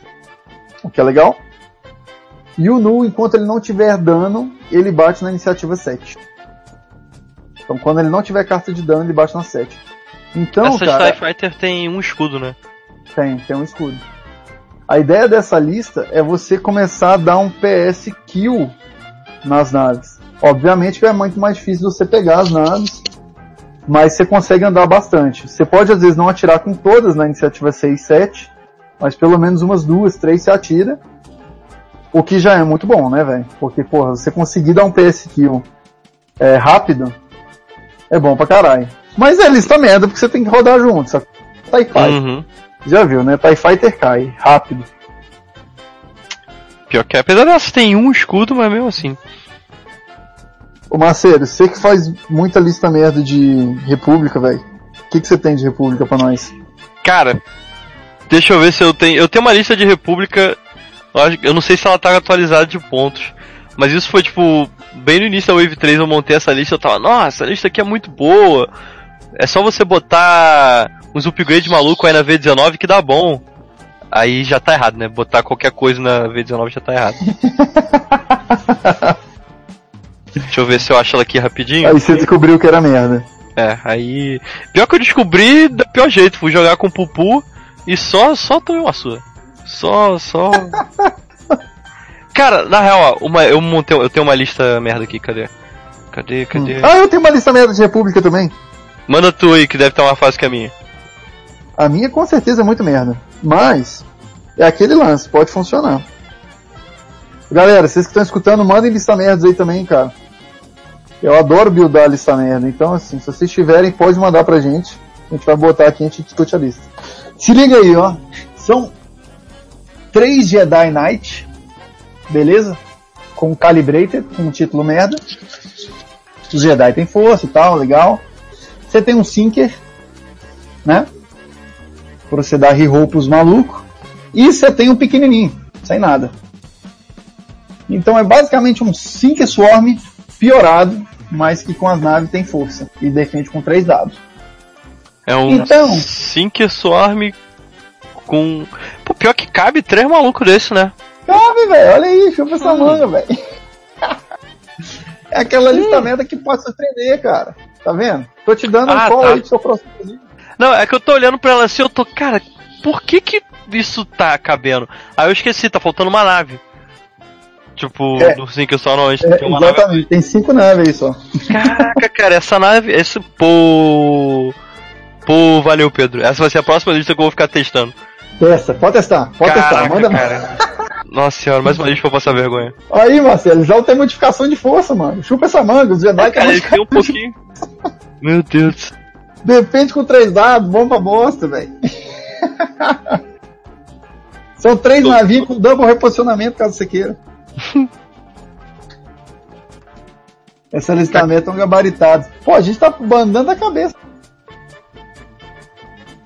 o que é legal. E o Nu, enquanto ele não tiver dano, ele bate na iniciativa 7. Então quando ele não tiver carta de dano, ele bate na 7. Então, Essa cara, TIE Fighter tem um escudo, né? tem, tem um escudo. A ideia dessa lista é você começar a dar um PS kill nas naves. Obviamente que é muito mais difícil você pegar as naves, mas você consegue andar bastante. Você pode às vezes não atirar com todas na iniciativa 6 e 7, mas pelo menos umas duas, três você atira. O que já é muito bom, né, velho? Porque, porra, você conseguir dar um PS kill é, rápido, é bom pra caralho. Mas é lista merda, porque você tem que rodar junto, sabe? TIE Fighter. Uhum. Já viu, né? TIE Fighter cai, rápido. Pior que apesar dessa tem um escudo, mas mesmo assim. Ô Marcelo, você que faz muita lista merda de República, velho. O que, que você tem de República pra nós? Cara, deixa eu ver se eu tenho. Eu tenho uma lista de República. eu não sei se ela tá atualizada de pontos. Mas isso foi tipo. Bem no início da Wave 3 eu montei essa lista. Eu tava, nossa, essa lista aqui é muito boa. É só você botar uns upgrades maluco aí na V19 que dá bom. Aí já tá errado, né? Botar qualquer coisa na V19 já tá errado. Deixa eu ver se eu acho ela aqui rapidinho. Aí você descobriu que era merda. É, aí. Pior que eu descobri do pior jeito, fui jogar com o Pupu e só, só tomei uma sua. Só, só. Cara, na real, ó, uma, eu montei, eu tenho uma lista merda aqui, cadê? Cadê, cadê? Ah, eu tenho uma lista merda de República também. Manda tu aí, que deve estar mais fácil que a minha. A minha com certeza é muito merda. Mas é aquele lance, pode funcionar. Galera, vocês que estão escutando, mandem lista merdas aí também, cara. Eu adoro buildar lista merda. Então, assim, se vocês tiverem, pode mandar pra gente. A gente vai botar aqui a gente discute a lista. Se liga aí, ó. São três Jedi Knight, beleza? Com Calibrated, com um título merda. Os Jedi têm força e tal, legal. Você tem um Sinker, né? Pra você dar reroll pros malucos. E você tem um pequenininho, sem nada. Então é basicamente um Sinker Swarm piorado, mas que com as naves tem força. E defende com três dados. É um Então. Sinker Swarm com. Pô, pior que cabe três malucos desse, né? Cabe, velho. Olha aí, chupa essa manga, velho. é aquela lista merda que pode surpreender, cara. Tá vendo? Tô te dando Ah, um call tá. aí do seu próximo. Não, é que eu tô olhando pra ela assim, eu tô, cara, por que que isso tá cabendo? Aí eu esqueci, tá faltando uma nave. Tipo, É. do Sinker Swarm não, a gente É, tem uma nave exatamente, tem cinco naves aí só. Caraca, cara, essa nave. Esse. Pô. Pô, valeu, Pedro. Essa vai ser a próxima lista que eu vou ficar testando. Testa, pode testar, pode testar, Caraca, manda cara. Nossa senhora, mais uma lista pra passar vergonha. Aí, Marcelo, já tem modificação de força, mano. Chupa essa manga, os Jedi Cara, ele que tem um pouquinho. Meu Deus. Defende com três dados, bom pra bosta, velho. São três navios com double reposicionamento, caso você queira. Essa listamento é um gabaritado. Pô, a gente tá bandando a cabeça.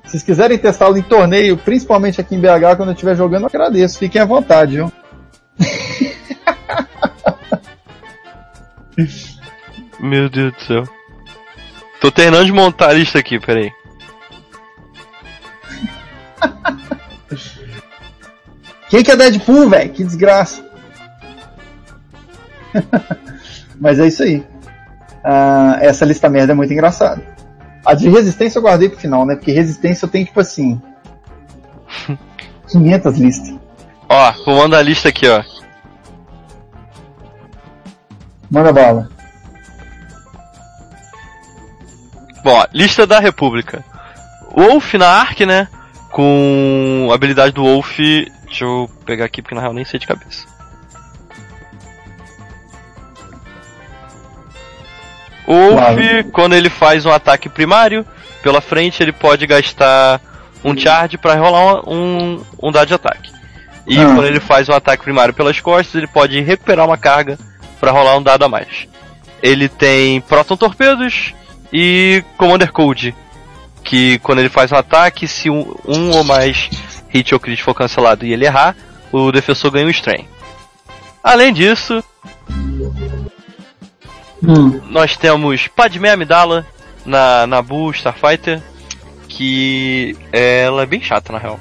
Se vocês quiserem testá-lo em torneio, principalmente aqui em BH, quando eu estiver jogando, eu agradeço. Fiquem à vontade, viu? Meu Deus do céu. Tô terminando de montar a lista aqui, peraí. Quem que é Deadpool, velho? Que desgraça. Mas é isso aí. Ah, essa lista merda é muito engraçada. A de resistência eu guardei pro final, né? Porque resistência eu tenho tipo assim. 500 listas. Ó, vou mandar a lista aqui, ó. Manda bala. Bom, lista da República. Wolf na Ark, né? Com a habilidade do Wolf. Deixa eu pegar aqui porque na real nem sei de cabeça. Wolf, quando ele faz um ataque primário, pela frente ele pode gastar um charge para rolar um, um dado de ataque. E Ah. quando ele faz um ataque primário pelas costas, ele pode recuperar uma carga para rolar um dado a mais. Ele tem Proton Torpedos e Commander Code, que quando ele faz um ataque, se um, um ou mais hit ou crit for cancelado e ele errar, o defensor ganha um strain. Além disso, Hum. nós temos Padmé Amidala na Nabu Starfighter que ela é bem chata na real.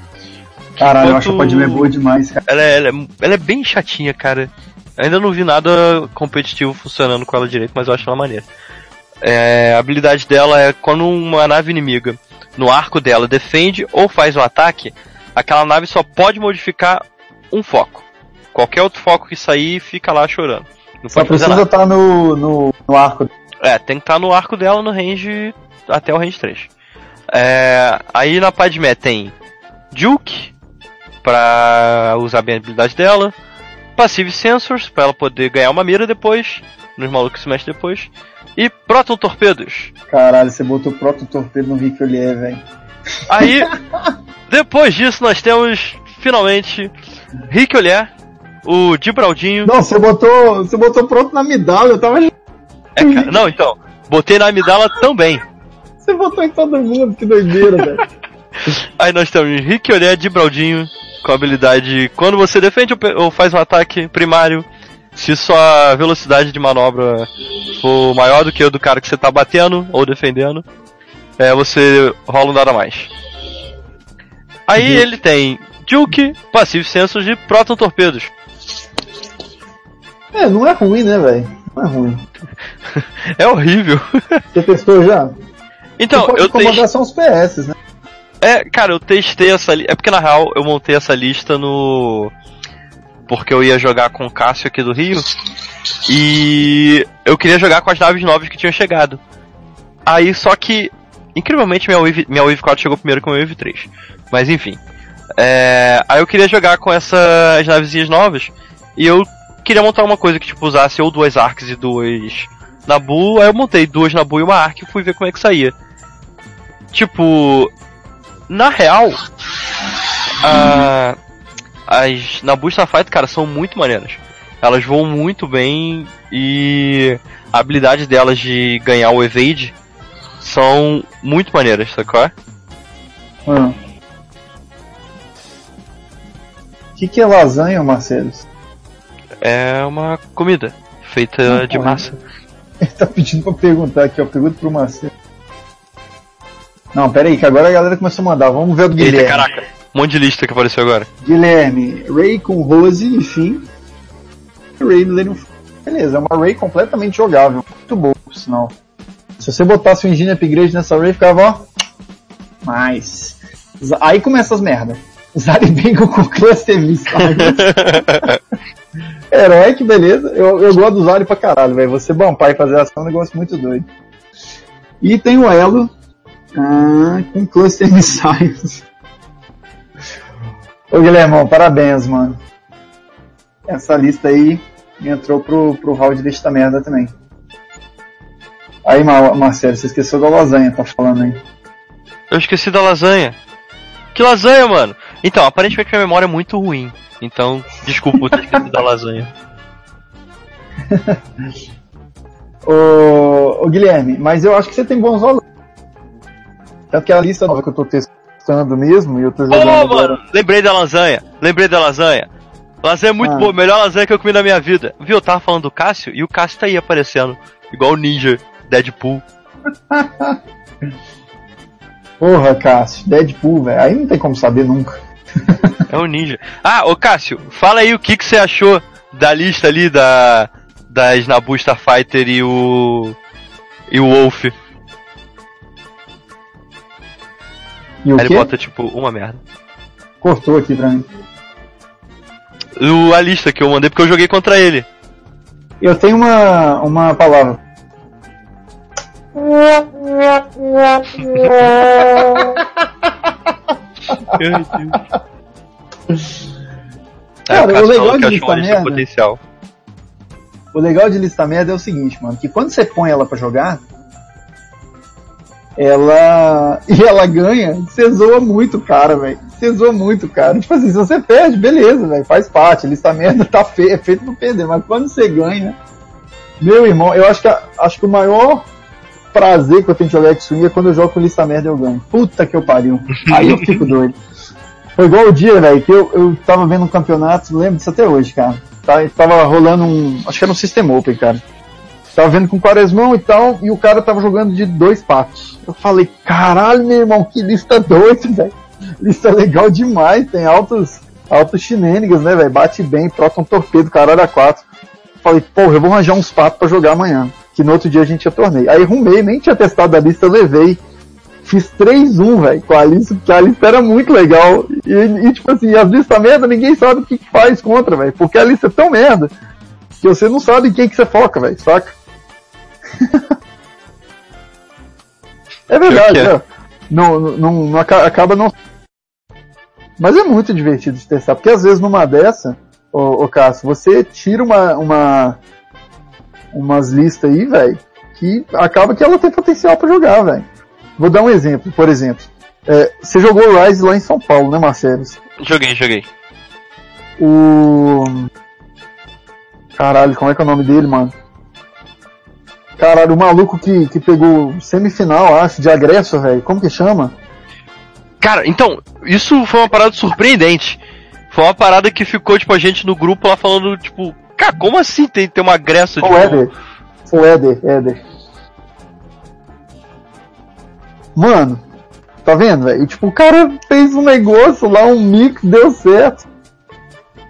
Caralho, eu acho a Padmé boa demais, cara. Ela é, ela, é, ela é bem chatinha, cara. Ainda não vi nada competitivo funcionando com ela direito, mas eu acho ela maneira. É, a habilidade dela é quando uma nave inimiga no arco dela defende ou faz um ataque, aquela nave só pode modificar um foco. Qualquer outro foco que sair fica lá chorando. Não Só precisa estar no, no, no arco. É, tem que estar no arco dela no range até o range 3. É, aí na Padmé tem Duke pra usar bem a habilidade dela, Passive Sensors pra ela poder ganhar uma mira depois, nos malucos que se mexem depois, e Proton Torpedos. Caralho, você botou o Proto Torpedo no Rick Ollier, velho. Aí, depois disso nós temos finalmente Rick Olhar, o Gibraldinho. Não, você botou. Você botou pronto na Midala, eu tava. É, cara, não, então, botei na Amidala também. Você botou em todo mundo, que doideira, velho. Aí nós temos Rick Olé de Braldinho, com a habilidade quando você defende ou faz um ataque primário, se sua velocidade de manobra for maior do que o do cara que você tá batendo ou defendendo, é, você rola um dado a mais. Aí ele tem Duke, Passive Sensors e Proton Torpedos. É, não é ruim, né, velho? Não é ruim. É horrível. Você testou já? Então, eu testei. são os PS, né? É, cara, eu testei essa lista. É porque na real eu montei essa lista no. Porque eu ia jogar com o Cássio aqui do Rio. E eu queria jogar com as naves novas que tinham chegado. Aí só que. Incrivelmente minha Wave, minha Wave 4 chegou primeiro que a minha Wave 3. Mas enfim. É, aí eu queria jogar com essas navezinhas novas. E eu queria montar uma coisa que tipo usasse ou duas Arcs e duas Nabu. Aí eu montei duas Nabu e uma Arc e fui ver como é que saía. Tipo, na real, a- as Nabu Starfighter, cara, são muito maneiras. Elas voam muito bem e a habilidade delas de ganhar o evade são muito maneiras, sacou? Ah. O que, que é lasanha, Marcelo? É uma comida feita Não de massa. Ele tá pedindo pra perguntar aqui, ó. Pergunta pro Marcelo. Não, pera aí, que agora a galera começou a mandar. Vamos ver o do Eita, Guilherme. caraca, um monte de lista que apareceu agora. Guilherme, Ray com Rose, enfim. Ray of- Beleza, é uma Ray completamente jogável. Muito boa, por sinal. Se você botasse o Engine Upgrade nessa Ray, ficava, ó. Mais. Aí começa as merda. Zaribengo com Cluster Missiles. Herói, que beleza. Eu, eu gosto do Zari pra caralho, velho. Você bampar e fazer ação é um negócio muito doido. E tem o Elo ah, com Cluster Missiles. Ô Guilhermão, parabéns, mano. Essa lista aí entrou pro, pro hall de lista merda também. Aí, Mar Marcelo, você esqueceu da lasanha, tá falando aí. Eu esqueci da lasanha. Que lasanha, mano? Então, aparentemente minha memória é muito ruim. Então, desculpa por ter esquecido da lasanha. Ô, ô Guilherme, mas eu acho que você tem bons valores. É porque a lista nova que eu tô testando mesmo e eu tô jogando agora. mano, lembrei da lasanha. Lembrei da lasanha. Lasanha é muito Ah. boa, melhor lasanha que eu comi na minha vida. Viu, eu tava falando do Cássio e o Cássio tá aí aparecendo. Igual o Ninja, Deadpool. Porra, Cássio, Deadpool, velho. Aí não tem como saber nunca. É o Ninja. Ah, ô Cássio, fala aí o que, que você achou da lista ali da das Nabu Starfighter e o e o Wolf. E o Aí ele quê? bota tipo uma merda. Cortou aqui pra mim. O, a lista que eu mandei porque eu joguei contra ele. Eu tenho uma, uma palavra. Cara, Aí o legal de lista merda- potencial. O legal de lista merda é o seguinte, mano, que quando você põe ela pra jogar, ela. E ela ganha, você zoa muito o cara, velho. Você zoa muito cara. Tipo assim, se você perde, beleza, velho. Faz parte. Lista merda tá fe... é feito pra perder. Mas quando você ganha. Meu irmão, eu acho que, a- acho que o maior prazer que eu tenho de jogar X-Wing é quando eu jogo com lista merda e eu ganho. Puta que eu pariu. Aí eu fico doido. Foi igual o dia, velho, que eu, eu tava vendo um campeonato, lembro disso até hoje, cara. Tá- Tava rolando um. Acho que era um System Open, cara. Tava vendo com Quaresmão e tal, e o cara tava jogando de dois patos. Eu falei, caralho, meu irmão, que lista doida, velho. Lista legal demais, tem altos, altos shenanigans, né, velho? Bate bem, troca um torpedo, caralho, a quatro. Falei, porra, eu vou arranjar uns patos pra jogar amanhã. Que no outro dia a gente ia torneio. Aí arrumei, nem tinha testado a lista, levei. Fiz 3-1, velho, com a lista, porque a lista era muito legal. E, e tipo assim, as listas merda, ninguém sabe o que, que faz contra, velho. Porque a lista é tão merda que você não sabe em quem que você foca, velho, saca? é verdade, é. é. Não, não, não aca- acaba não. Mas é muito divertido de testar, porque às vezes numa dessa, ô, ô Cássio, você tira uma, uma umas listas aí, velho, que acaba que ela tem potencial pra jogar, velho. Vou dar um exemplo, por exemplo. É, você jogou Rise lá em São Paulo, né, Marcelo? Joguei, joguei. O. Caralho, como é que é o nome dele, mano? Caralho, o maluco que, que pegou semifinal, acho, de agressor, velho. Como que chama? Cara, então, isso foi uma parada surpreendente. Foi uma parada que ficou, tipo, a gente no grupo lá falando, tipo, cara, como assim tem, tem uma agressa de O Éder. O Éder, Éder. Mano, tá vendo, velho? Tipo, o cara fez um negócio lá, um mix, deu certo.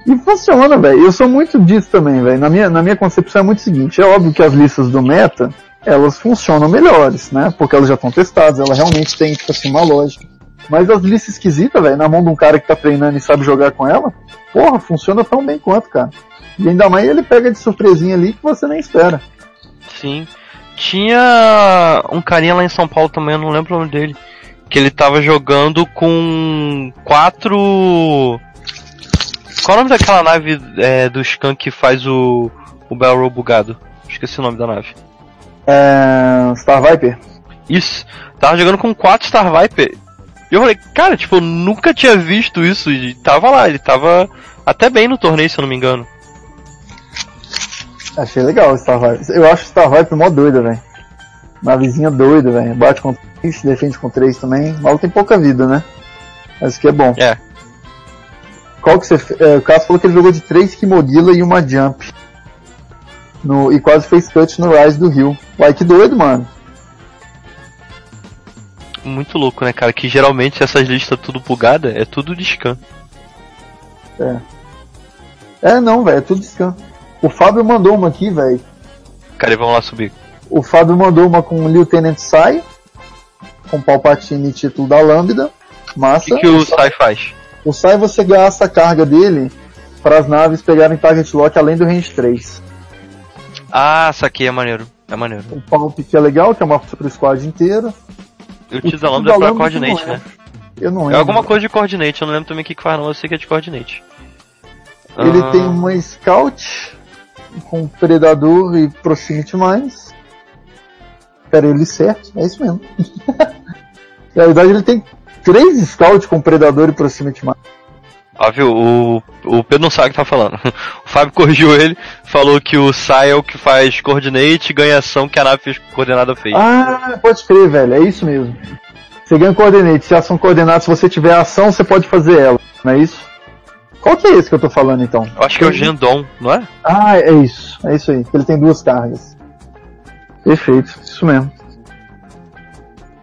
E funciona, velho. Eu sou muito disso também, velho. Na minha, na minha concepção é muito o seguinte. É óbvio que as listas do meta, elas funcionam melhores, né? Porque elas já estão testadas, ela realmente tem, tipo assim, uma lógica. Mas as listas esquisitas, velho, na mão de um cara que tá treinando e sabe jogar com ela, porra, funciona tão bem quanto, cara. E ainda mais ele pega de surpresinha ali que você nem espera. Sim. Tinha um carinha lá em São Paulo também, eu não lembro o nome dele. Que ele tava jogando com quatro. Qual é o nome daquela nave é, do que faz o, o Belrow bugado? Esqueci o nome da nave. É... Star Viper? Isso. Tava jogando com quatro Star Viper. E eu falei, cara, tipo, eu nunca tinha visto isso. E tava lá, ele tava até bem no torneio, se eu não me engano. Achei legal o Star Viper. Eu acho o Star Viper mó doido, velho. Navezinha doida, velho. Bate com 3, defende com 3 também. O maluco tem pouca vida, né? Mas que é bom. É. Qual que você. É, o Cássio falou que ele jogou de 3 Kimogila e uma Jump. No, e quase fez cut no Rise do Rio. Uai, que doido, mano. Muito louco, né, cara? Que geralmente essas listas tudo bugada é tudo de scan. É, não, velho. É tudo scan. O Fábio mandou uma aqui, velho. Cara, e vamos lá subir. O Fábio mandou uma com o Lieutenant Sai. Com Palpatine e título da Lambda. O Massa. que, que o Sai faz? O Sai você gasta a carga dele para as naves pegarem target lock além do range 3. Ah, isso aqui é maneiro. É maneiro. O Palp que é legal, que é uma pro squad inteiro. O O Tio da Tio Lambda da é pra coordinate, é. né? Eu não É lembro. alguma coisa de coordinate, eu não lembro também o que, que faz não, eu sei que é de coordinate. Ele Ah, tem uma scout com predador e proximity mines. Pera, ele certo? É isso mesmo. Na verdade ele tem três scout com predador e proximity mines. Ó, viu, o, o Pedro não sabe o que tá falando. O Fábio corrigiu ele, falou que o Sai é o que faz coordinate e ganha ação que a nave fez, coordenada fez. Ah, pode crer, velho. É isso mesmo. Você ganha coordinate. Se a ação coordenada, se você tiver ação, você pode fazer ela. Não é isso? Qual que é esse que eu tô falando então? Eu acho que é o Gendon, não é? Ah, é isso. É isso aí. Ele tem duas cargas. Perfeito. Isso mesmo.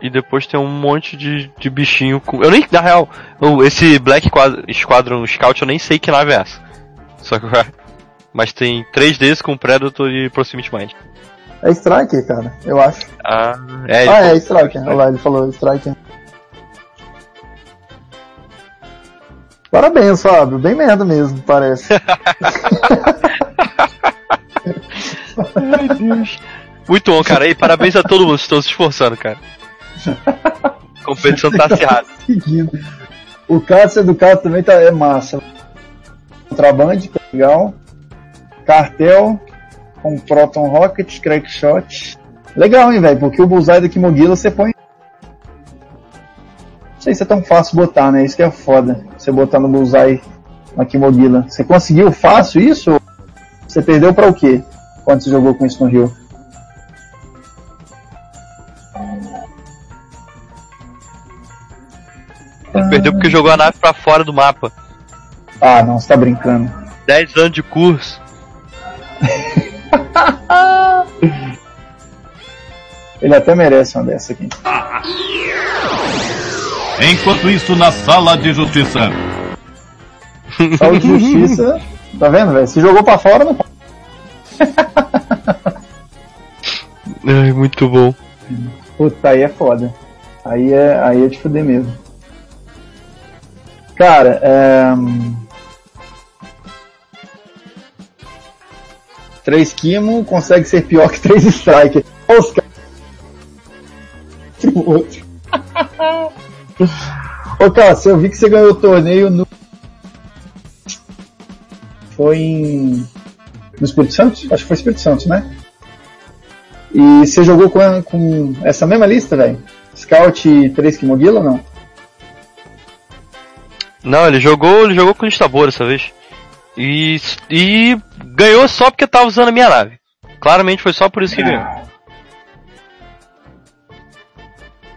E depois tem um monte de, de bichinho com. Eu nem, na real, esse Black Quad- Squadron Scout eu nem sei que nave é essa. Só que. Mas tem três desses com Predator e Proximity Mine. É Striker, cara. Eu acho. Ah, é, ah, é Striker. Olha lá, ele falou Striker. Parabéns, Fábio. Bem merda mesmo, parece. Ai, Deus. Muito bom, cara. E parabéns a todo mundo que estão se esforçando, cara. Competição tá acirrada. Seguindo. O Cássio do Cássio também tá, é massa. Contraband, que é legal. Cartel, com Proton Rocket, Crackshot. Legal, hein, velho? Porque o Bullseye da Kimogila você põe. Não sei se é tão fácil botar, né? Isso que é foda. Você botar no Bullseye na Kimogila. Você conseguiu fácil isso? Você perdeu pra o quê? Quando você jogou com isso no Rio? Ele perdeu porque jogou a nave pra fora do mapa. Ah, não, você tá brincando. 10 anos de curso. Ele até merece uma dessa aqui. Enquanto isso, na sala de justiça. Sala de justiça. Tá vendo, velho? Se jogou pra fora, não Ai, muito bom. Puta, aí é foda. Aí é, aí é de fuder mesmo. Cara, é... Três Kimo consegue ser pior que três Striker. Olha os outro. Ô, Cássio, eu vi que você ganhou o torneio no. Foi em. No Espírito Santo? Acho que foi Espírito Santo, né? E você jogou com, com essa mesma lista, velho? Scout e 3 Kimogila ou não? Não, ele jogou, ele jogou com o Listabor dessa vez. E, e ganhou só porque tava usando a minha nave. Claramente foi só por isso que ganhou.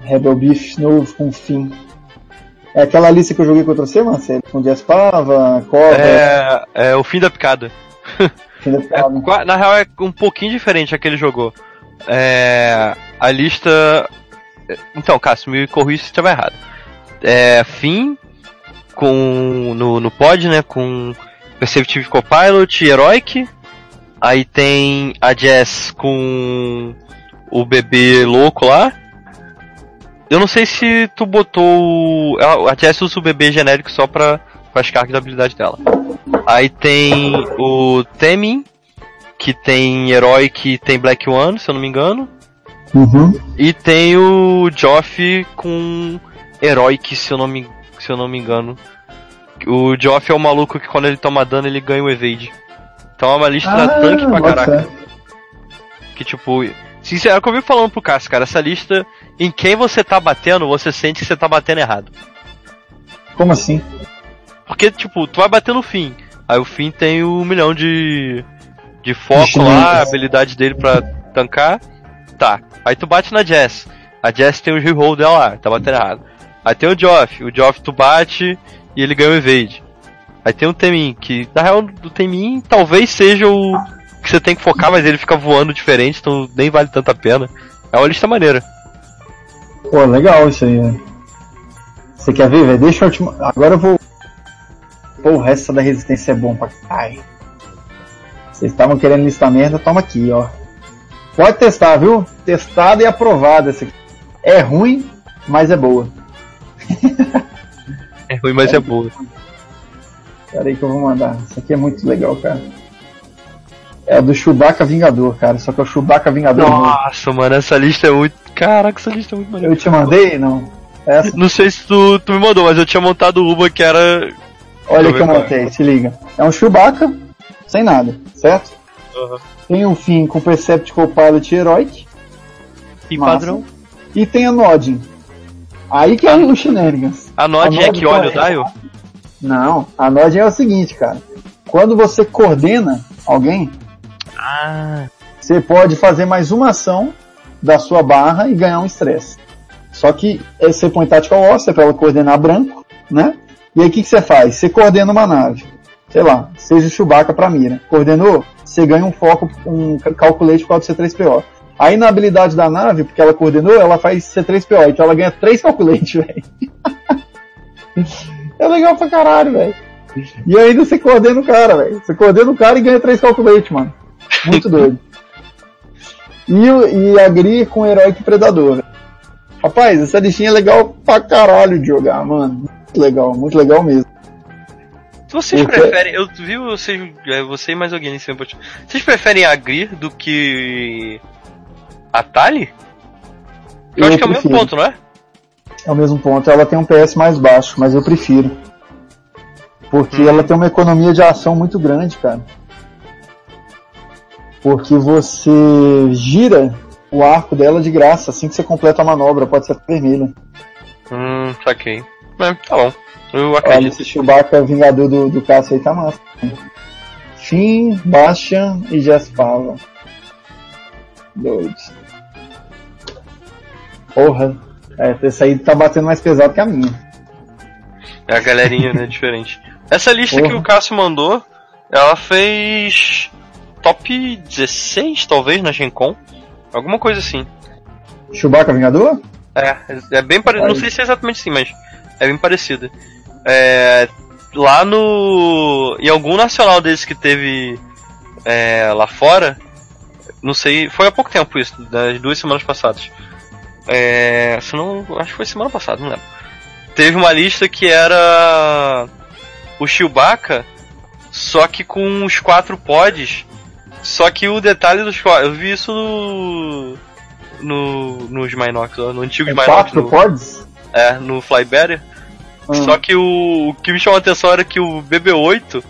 Rebel Beef novo com fim. É aquela lista que eu joguei contra você, Marcelo? Com Diaspava, Cobra. É, é o fim da picada. Fim da É, picada. qua- na real é um pouquinho diferente a que ele jogou. É, a lista. Então, Cássio, me corrija se estiver errado. É fim com no, no pod, né? Com Perceptive Copilot e Heroic. Aí tem a Jess com o bebê louco lá. Eu não sei se tu botou. A Jess usa o bebê genérico só pra, pra as cargas da habilidade dela. Aí tem o Temin, que tem herói que tem Black One, se eu não me engano. Uhum. E tem o Joff com herói que se eu não me, se eu não me engano. O Joff é o maluco que quando ele toma dano ele ganha o evade. Então é uma lista tanque pra Ah, caraca. Que tipo. Sincero, é o que eu vi falando pro Cássio, cara, essa lista, em quem você tá batendo, você sente que você tá batendo errado. Como assim? Porque, tipo, tu vai bater no fim. Aí o fim tem um milhão de. de foco lá, a habilidade dele pra tancar. Tá. Aí tu bate na Jess. A Jess tem o reroll dela lá, tá batendo errado. Aí tem o Joff. O Joff tu bate e ele ganha o evade. Aí tem o Temin, que na real do Temin talvez seja o que você tem que focar, mas ele fica voando diferente, então nem vale tanta pena. É uma lista maneira. Pô, legal isso aí. né? Você quer ver, velho? Deixa eu te. Agora eu vou. Pô, o resto da resistência é bom pra caralho. Vocês estavam querendo listar merda, toma aqui, ó. Pode testar, viu? Testada e aprovada essa aqui. É ruim, mas é boa. É ruim, mas é boa. Pera aí que eu vou mandar. Isso aqui é muito legal, cara. É a do Chewbacca Vingador, cara. Só que é o Chewbacca Vingador. Nossa, mano, essa lista é muito. Caraca, essa lista é muito maneira. Eu te mandei? Não. Essa? Não sei se tu, tu me mandou, mas eu tinha montado uma que era. Olha que eu é. montei, se liga. É um Chewbacca, sem nada, certo? Tem o fim com Perceptical Pilot Heroic. E Massa. padrão. E tem a Nodin. Aí que é o Shenanigans. A Nod é Nod que olha o é? dial? Não, a Nodin é o seguinte, cara. Quando você coordena alguém, Ah. você pode fazer mais uma ação da sua barra e ganhar um estresse. Só que eh, você põe Tactical Officer para ela coordenar branco, né? E aí o que, que você faz? Você coordena uma nave. Sei lá, seja o Chewbacca pra mira. Coordenou? Você ganha um foco, um ca- calculate por causa do C3PO. Aí na habilidade da nave, porque ela coordenou, ela faz C3PO. Então ela ganha 3 calculate, velho. é legal pra caralho, velho. E ainda você coordena o cara, velho. Você coordena o cara e ganha 3 calculate, mano. Muito doido. E, e a Gri com Heróico Predador. velho. Rapaz, essa listinha é legal pra caralho de jogar, mano. Muito legal, muito legal mesmo. Se vocês O quê? preferem. Eu vi vocês, é, você e mais alguém nesse podcast. Vocês preferem a Grir do que. A Tali? Eu, Eu acho que é o mesmo ponto, não é? É o mesmo ponto. Ela tem um PS mais baixo, mas eu prefiro. Porque Hum. ela tem uma economia de ação muito grande, cara. Porque você gira o arco dela de graça assim que você completa a manobra, pode ser vermelha. Hum, saquei. É, tá bom. Eu Olha, acredito. esse Chewbacca Vingador do, do Cássio aí tá massa. Finn, Bastion e Jaspava. Doidos. Porra. É, esse aí tá batendo mais pesado que a minha. É a galerinha, né? Diferente. Essa lista que Porra. o Cássio mandou, ela fez top 16, talvez, na Gen Con. Alguma coisa assim. Chewbacca Vingador? É, é bem parecido. Não sei se é exatamente assim, mas é bem parecido. É, lá no. Em algum nacional desses que teve é, lá fora, não sei, foi há pouco tempo isso, das duas semanas passadas. É, se não, acho que foi semana passada, não lembro. Teve uma lista que era o Chewbacca, só que com os quatro pods. Só que o detalhe dos eu vi isso no no nos Minox, no antigo É Minox, quatro no, pods? é, no Flybetter. Hum. Só que o, o que me chamou a atenção era que o BB-8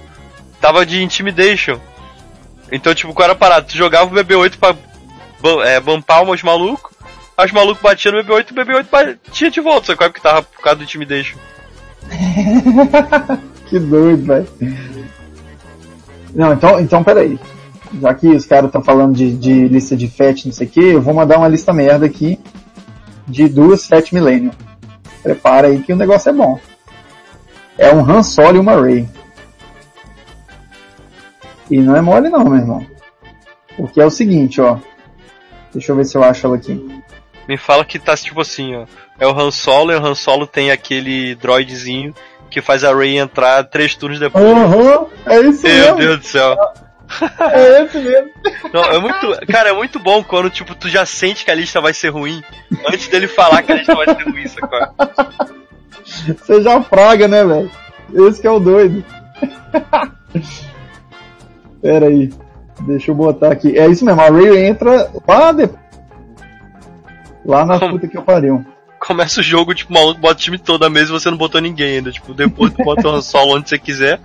tava de Intimidation. Então, tipo, qual era a parada? Tu jogava o BB-8 pra é, bumpar os malucos, aí os malucos batiam no BB-8 e o BB-8 batia de volta, só que que tava por causa do Intimidation. Que doido, velho. Não, então, então peraí. Já que os caras estão falando de, de lista de FAT, não sei o que, eu vou mandar uma lista merda aqui de duas FAT Millennium. Prepara aí que o negócio é bom. É um Han Solo e uma Rey. E não é mole não, meu irmão. Porque é o seguinte, ó. Deixa eu ver se eu acho ela aqui. Me fala que tá tipo assim, ó. É o Han Solo e o Han Solo tem aquele droidzinho que faz a Rey entrar três turnos depois. Uhum, é isso Meu mesmo. Deus do céu. É esse mesmo. Não, é muito, cara, é muito bom quando tipo tu já sente que a lista vai ser ruim antes dele falar que a lista vai ser ruim, sacou? Você já fraga, né, velho? Esse que é o doido. Pera aí. Deixa eu botar aqui. É isso mesmo, a Ray entra lá depois. Lá na Como? puta que eu pariu. Começa o jogo, tipo, maluco bota o time todo na mesa e você não botou ninguém ainda. Tipo, depois tu bota o Solo onde você quiser.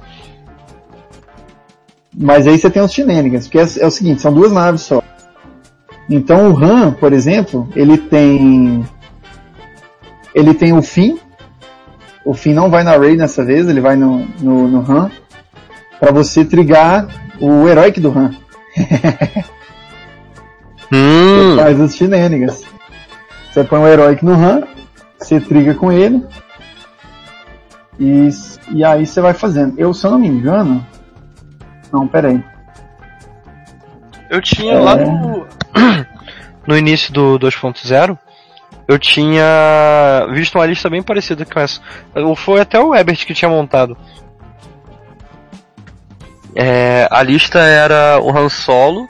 Mas aí você tem os shenanigans, porque é, é o seguinte, são duas naves só. Então o Han, por exemplo, ele tem. Ele tem o Finn. O Finn não vai na Ray dessa vez, ele vai no, no, no Han. Pra você trigar o Heroic do Han. Hum, faz os shenanigans. Você põe o Heroic no RAM, você triga com ele, e, e aí você vai fazendo. Eu, se eu não me engano. Não, peraí. Eu tinha É. lá no. No início do 2.0, eu tinha visto uma lista bem parecida com essa. Foi até o Ebert que tinha montado. É, a lista era o Han Solo,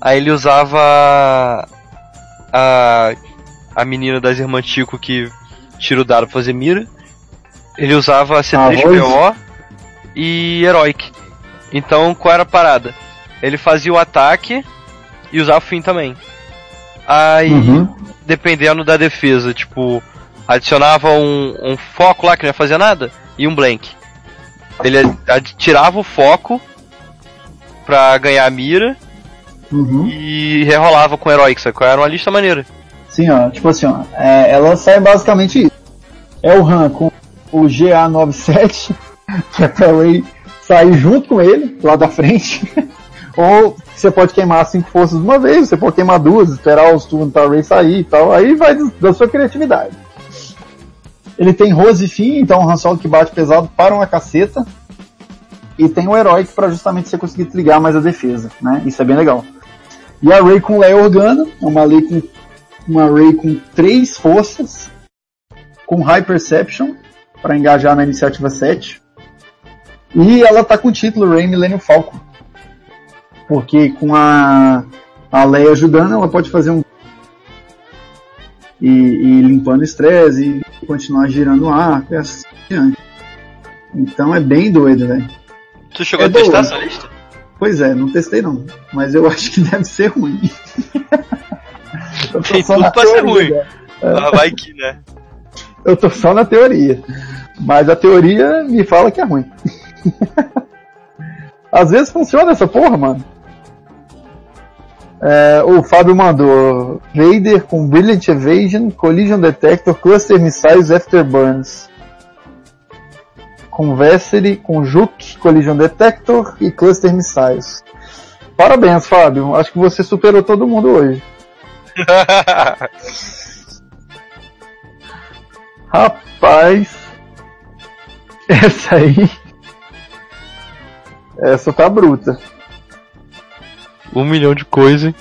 aí ele usava a, a menina das irmãs Tico que tira o dado pra fazer mira. Ele usava a C3PO e Heroic. Então qual era a parada? Ele fazia o ataque e usava o fim também. Aí, Uhum. dependendo da defesa, tipo, adicionava um, um foco lá que não ia fazer nada e um blank. Ele tirava o foco pra ganhar a mira Uhum. e rerolava com o Heroic, sacou? Era uma lista maneira. Sim, ó, tipo assim, ó, é, ela sai basicamente isso. É o Han com o GA97, que é pra Ray sair junto com ele, lá da frente. Ou você pode queimar cinco forças de uma vez, você pode queimar duas, esperar os turnos pra Ray sair e tal. Aí vai da sua criatividade. Ele tem Rose e Finn, então um Han Solo que bate pesado para uma caceta. E tem o Heroic para justamente você conseguir trigar mais a defesa, né? Isso é bem legal. E a Ray com Leia Organa, uma Ray com uma Ray com três forças, com High Perception, para engajar na iniciativa 7. E ela tá com o título Ray Millennium Falcon. Porque com a, a Leia ajudando, ela pode fazer um. E, e limpando estresse e continuar girando o arco e assim. Então é bem doido, velho. Tu chegou É a testar essa lista? Pois é, não testei não. Mas eu acho que deve ser ruim. Tem tudo pra ser ruim. Ah, vai que, né? Eu tô só na teoria. Mas a teoria me fala que é ruim. Às vezes funciona essa porra, mano. É, o Fábio mandou Vader com Brilliant Evasion, Collision Detector, Cluster Missiles, Afterburns. Com Vessery, com Juke, Collision Detector e Cluster Missiles. Parabéns, Fábio. Acho que você superou todo mundo hoje. Rapaz. Essa aí. Essa tá bruta. um milhão de coisa. hein?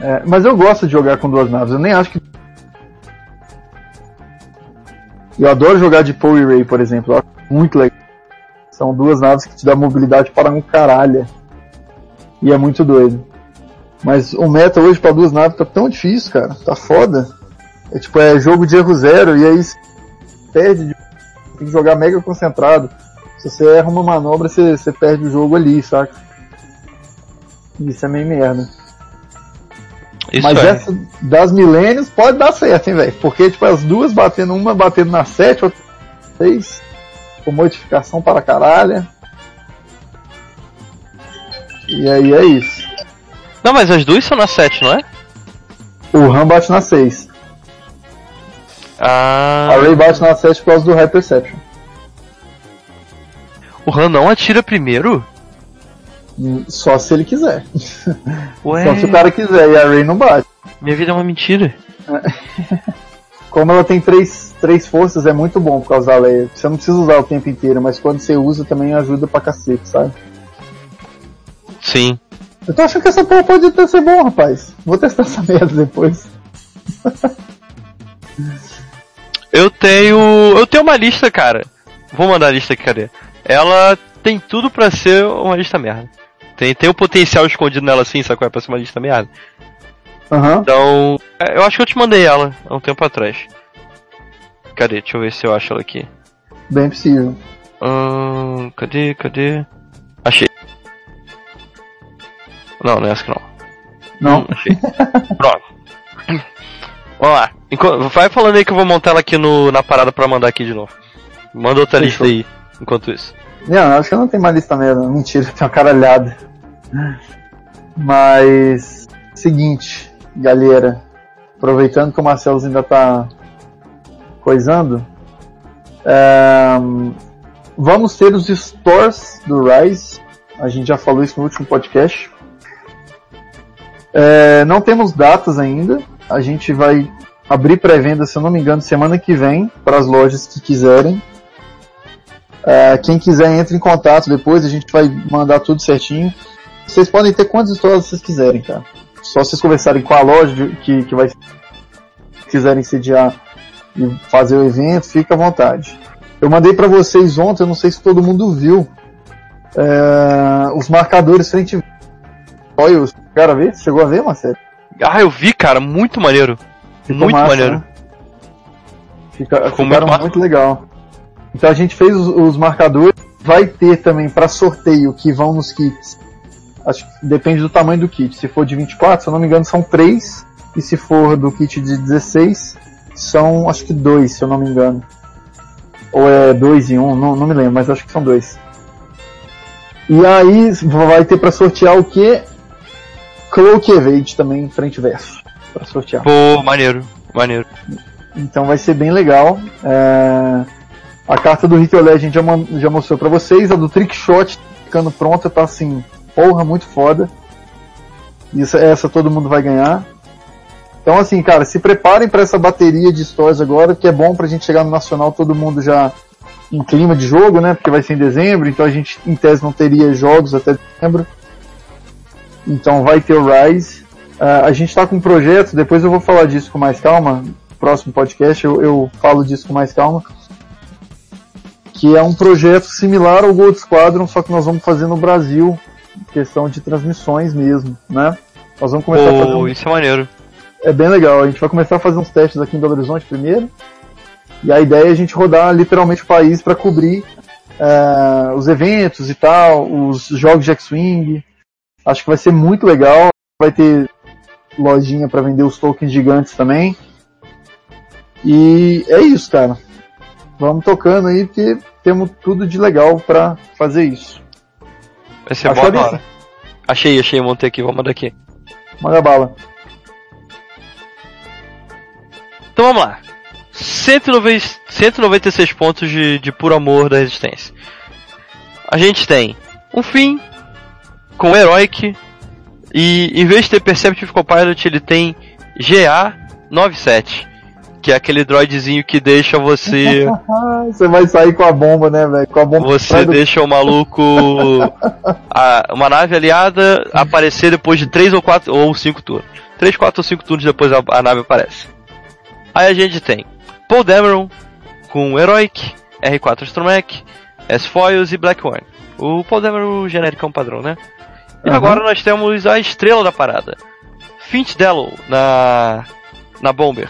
É, mas eu gosto de jogar com duas naves, eu nem acho que. Eu adoro jogar de Poe e Ray, por exemplo, muito legal. São duas naves que te dão mobilidade para um caralho. E é muito doido. Mas o meta hoje para duas naves tá tão difícil, cara. Tá foda. É tipo, é jogo de erro zero e aí você perde. de- Tem que jogar mega concentrado. Se você erra uma manobra, você, você perde o jogo ali, saca? Isso é meio merda. Isso Mas é. essa das milênios pode dar certo, hein, velho? Porque, tipo, as duas batendo, uma batendo na 7, outra na 6, com modificação para caralho. E aí é isso. Não, mas as duas são na 7, não é? O Ram bate na 6. Ah. A Ray bate na 7 por causa do High Perception. O Han não atira primeiro? Só se ele quiser. Ué, Só se o cara quiser e a Ray não bate. minha vida é uma mentira. Como ela tem três, três forças, é muito bom por causa da Leia. Você não precisa usar o tempo inteiro, mas quando você usa também ajuda pra cacete, sabe? Sim. Eu tô achando que essa porra pode até ser bom, rapaz. Vou testar essa merda depois. Eu tenho. Eu tenho uma lista, cara. Vou mandar a lista aqui, cadê? Ela tem tudo pra ser uma lista merda. Tem, tem o potencial escondido nela assim, sacou? É pra ser uma lista merda. Aham. Então. é, Eu acho que eu te mandei ela há um tempo atrás. Cadê? Deixa eu ver se eu acho ela aqui. Bem possível. Ahn, cadê? Cadê? Achei. Não, não é essa que não. Não. Hum, achei. Pronto. Vamos lá. Enqu- Vai falando aí que eu vou montar ela aqui no, na parada pra mandar aqui de novo. Manda outra Fechou. lista aí, enquanto isso. Não, acho que não tem mais lista mesmo. Mentira, tem uma caralhada. Mas. Seguinte, galera. Aproveitando que o Marcelo ainda tá coisando. é, vamos ter os stores do Rise. A gente já falou isso no último podcast. É, não temos datas ainda. A gente vai abrir pré-venda, se eu não me engano, semana que vem para as lojas que quiserem. É, quem quiser entre em contato depois, a gente vai mandar tudo certinho. Vocês podem ter quantas histórias vocês quiserem, cara. Só vocês conversarem com a loja de- que, que vai quiserem sediar e fazer o evento, fica à vontade. Eu mandei para vocês ontem, eu não sei se todo mundo viu, é, os marcadores frente Olha, os cara ver? Chegou a ver, Marcelo? Ah, eu vi, cara, muito maneiro. Ficou muito massa, maneiro. né? Fica, Ficou ficaram muito muito, legal. Então a gente fez os, os marcadores. Vai ter também para sorteio que vão nos kits. Acho que depende do tamanho do kit. Se for de 24, se eu não me engano, são 3. E se for do kit de 16, são acho que 2, se eu não me engano. Ou é 2 e 1, um, não, não me lembro, mas acho que são 2. E aí vai ter para sortear o que? Cloak Evade também, frente e verso. Pra sortear. Pô, maneiro, maneiro. Então vai ser bem legal. É, A carta do Rick gente já, já mostrou pra vocês. A do Trick Shot ficando pronta, tá assim, porra, muito foda. Isso, essa todo mundo vai ganhar. Então assim, cara, se preparem pra essa bateria de stories agora, que é bom pra gente chegar no Nacional todo mundo já em clima de jogo, né? Porque vai ser em dezembro, então a gente em tese não teria jogos até dezembro. Então vai ter o Rise. Ah, a gente está com um projeto, depois eu vou falar disso com mais calma. Próximo podcast eu, eu falo disso com mais calma. Que é um projeto similar ao Gold Squadron, só que nós vamos fazer no Brasil, questão de transmissões mesmo, né? Nós vamos começar a fazer um isso é maneiro. é bem legal. A gente vai começar a fazer uns testes aqui em Belo Horizonte primeiro. E a ideia é a gente rodar literalmente o país para cobrir eh, os eventos e tal, os jogos de X-Wing. Acho que vai ser muito legal. Vai ter lojinha para vender os tokens gigantes também. E é isso, cara. Vamos tocando aí porque temos tudo de legal para fazer isso. Vai ser Achou bom a lista? agora. Achei, achei, montei aqui, vou mandar aqui. Manda bala. Então vamos lá. 190, 196 pontos de, de puro amor da resistência. A gente tem um fim com Heroic e em vez de ter Perceptive Copilot ele tem GA97, que é aquele droidzinho que deixa você você vai sair com a bomba, né, velho? Com a bomba você do- deixa o maluco a- uma nave aliada aparecer depois de 3 ou 4 ou 5 turnos. 3, 4 ou 5 turnos depois a, a nave aparece. Aí a gente tem Paul Dameron com Heroic, R4 Astromech, S-Foils e Black One. O Paul Dameron o genérico é um padrão, né? E Uhum. agora nós temos a estrela da parada. Finch Dello na, na Bomber.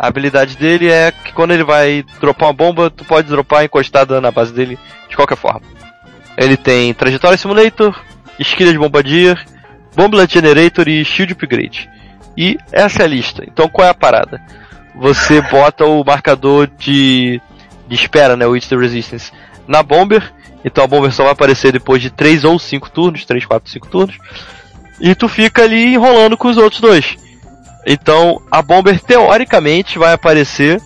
A habilidade dele é que quando ele vai dropar uma bomba, tu pode dropar encostada na base dele de qualquer forma. Ele tem Trajetória Simulator, Esquilha de Bombardier, Bomblet Generator e Shield Upgrade. E essa é a lista. Então qual é a parada? Você bota o marcador de, de espera, né, o It's the Resistance, na Bomber. Então a Bomber só vai aparecer depois de 3 ou 5 turnos, 3, 4, 5 turnos. E tu fica ali enrolando com os outros dois. Então a Bomber teoricamente vai aparecer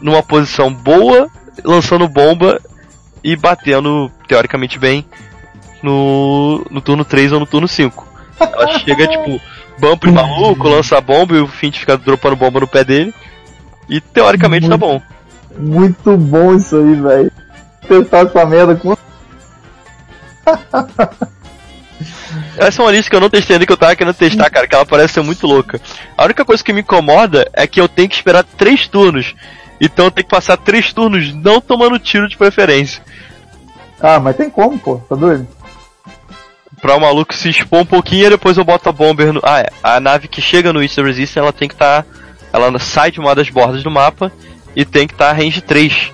numa posição boa, lançando bomba e batendo teoricamente bem no, no turno 3 ou no turno 5. Ela chega tipo, bump maluco, lança a bomba e o Fint fica dropando bomba no pé dele. E teoricamente tá bom. Muito bom isso aí, velho. Testar essa merda com. Essa é uma lista que eu não testei ainda que eu tava querendo testar, cara, que ela parece ser muito louca. A única coisa que me incomoda é que eu tenho que esperar 3 turnos. Então eu tenho que passar 3 turnos não tomando tiro de preferência. Ah, mas tem como, pô, tá doido? Pra o maluco se expor um pouquinho e depois eu boto a bomber no. Ah, é. A nave que chega no East Resistance ela tem que estar. Ela sai de uma das bordas do mapa e tem que estar tá range 3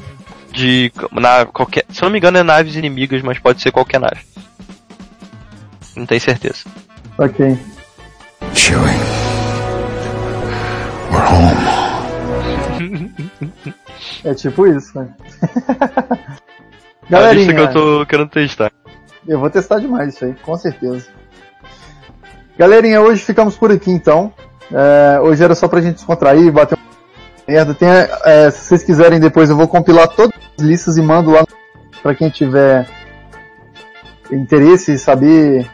de. Na, qualquer, se eu não me engano é naves inimigas, mas pode ser qualquer nave. Não tenho certeza. Ok. Chewie. We're home. É tipo isso, né? É a lista Galerinha, que eu tô querendo testar. eu vou testar demais isso aí, com certeza. Galerinha, hoje ficamos por aqui então. É, hoje era só pra gente descontrair, bater uma merda. Tem, é, se vocês quiserem depois eu vou compilar todas as listas e mando lá pra quem tiver interesse em saber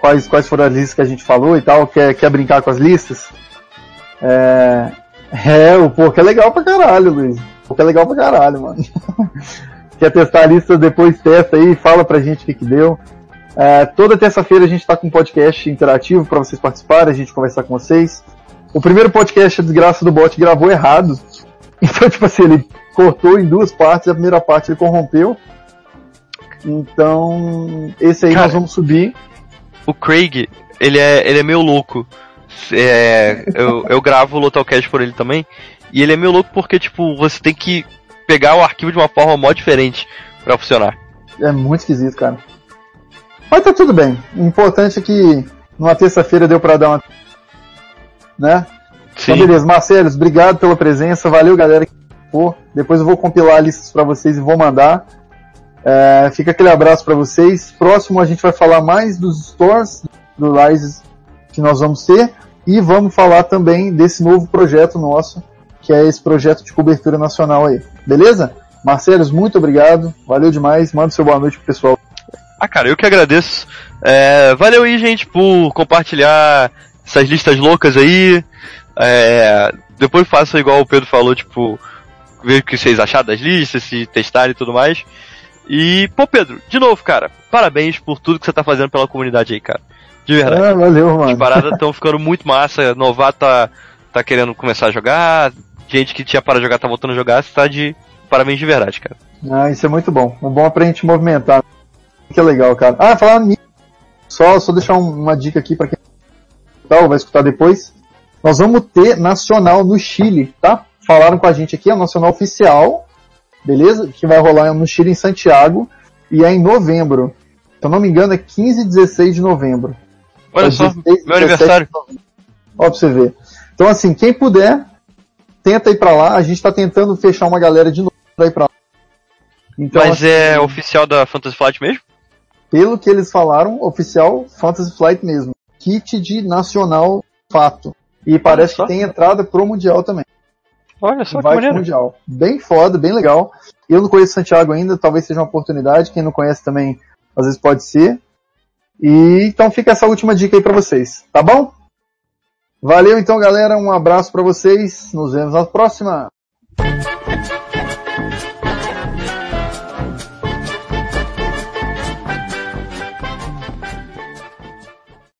quais, quais foram as listas que a gente falou e tal, quer, quer brincar com as listas. É, é, o porco é legal pra caralho, Luiz. O porco é legal pra caralho, mano. quer testar a lista, depois testa aí, fala pra gente o que, que deu. É, toda terça-feira a gente tá com um podcast interativo para vocês participarem, a gente conversar com vocês. O primeiro podcast, a desgraça do bot, gravou errado. Então, tipo assim, ele cortou em duas partes, a primeira parte ele corrompeu. Então, esse aí Cara. nós vamos subir. O Craig, ele é, ele é meio louco. É, eu, eu gravo o Lotocast por ele também. E ele é meio louco porque, tipo, você tem que pegar o arquivo de uma forma mó diferente pra funcionar. É muito esquisito, cara. Mas tá tudo bem. O importante é que numa terça-feira deu pra dar uma. Né? Sim. Então, beleza. Marcelos, obrigado pela presença. Valeu, galera. Depois eu vou compilar listas pra vocês e vou mandar. É, fica aquele abraço pra vocês. Próximo a gente vai falar mais dos stores do Rise que nós vamos ter. E vamos falar também desse novo projeto nosso, que é esse projeto de cobertura nacional aí. Beleza? Marcelos, muito obrigado. Valeu demais. Manda seu boa noite pro pessoal. Ah, cara, eu que agradeço. É, valeu aí, gente, por compartilhar essas listas loucas aí. É, depois faça igual o Pedro falou, tipo, ver o que vocês acharam das listas, se testarem e tudo mais. E, pô, Pedro, de novo, cara, parabéns por tudo que você tá fazendo pela comunidade aí, cara. De verdade. Ah, valeu, As mano. paradas estão ficando muito massa. Novato tá, tá querendo começar a jogar. Gente que tinha para jogar tá voltando a jogar. Você tá de parabéns de verdade, cara. Ah, isso é muito bom. O bom pra gente movimentar. Que é legal, cara. Ah, falando nisso, só, só deixar um- uma dica aqui pra quem tá, vai escutar depois. Nós vamos ter nacional no Chile, tá? Falaram com a gente aqui, é o nacional oficial, beleza? Que vai rolar no Chile, em Santiago, e é em novembro. Se eu não me engano, é 15 e 16 de novembro. Olha É só, 16, meu 17 aniversário. Ó, pra você ver. Então, assim, quem puder, tenta ir pra lá. A gente tá tentando fechar uma galera de novo pra ir pra lá. Então, Mas assim, é oficial da Fantasy Flight mesmo? pelo que eles falaram, oficial Fantasy Flight mesmo. Kit de nacional fato. E parece que tem entrada pro Mundial também. Olha só que Vai pro maneiro. Mundial. Bem foda, bem legal. Eu não conheço Santiago ainda, talvez seja uma oportunidade. Quem não conhece também, às vezes pode ser. E então fica essa última dica aí pra vocês, tá bom? Valeu então, galera. Um abraço pra vocês. Nos vemos na próxima.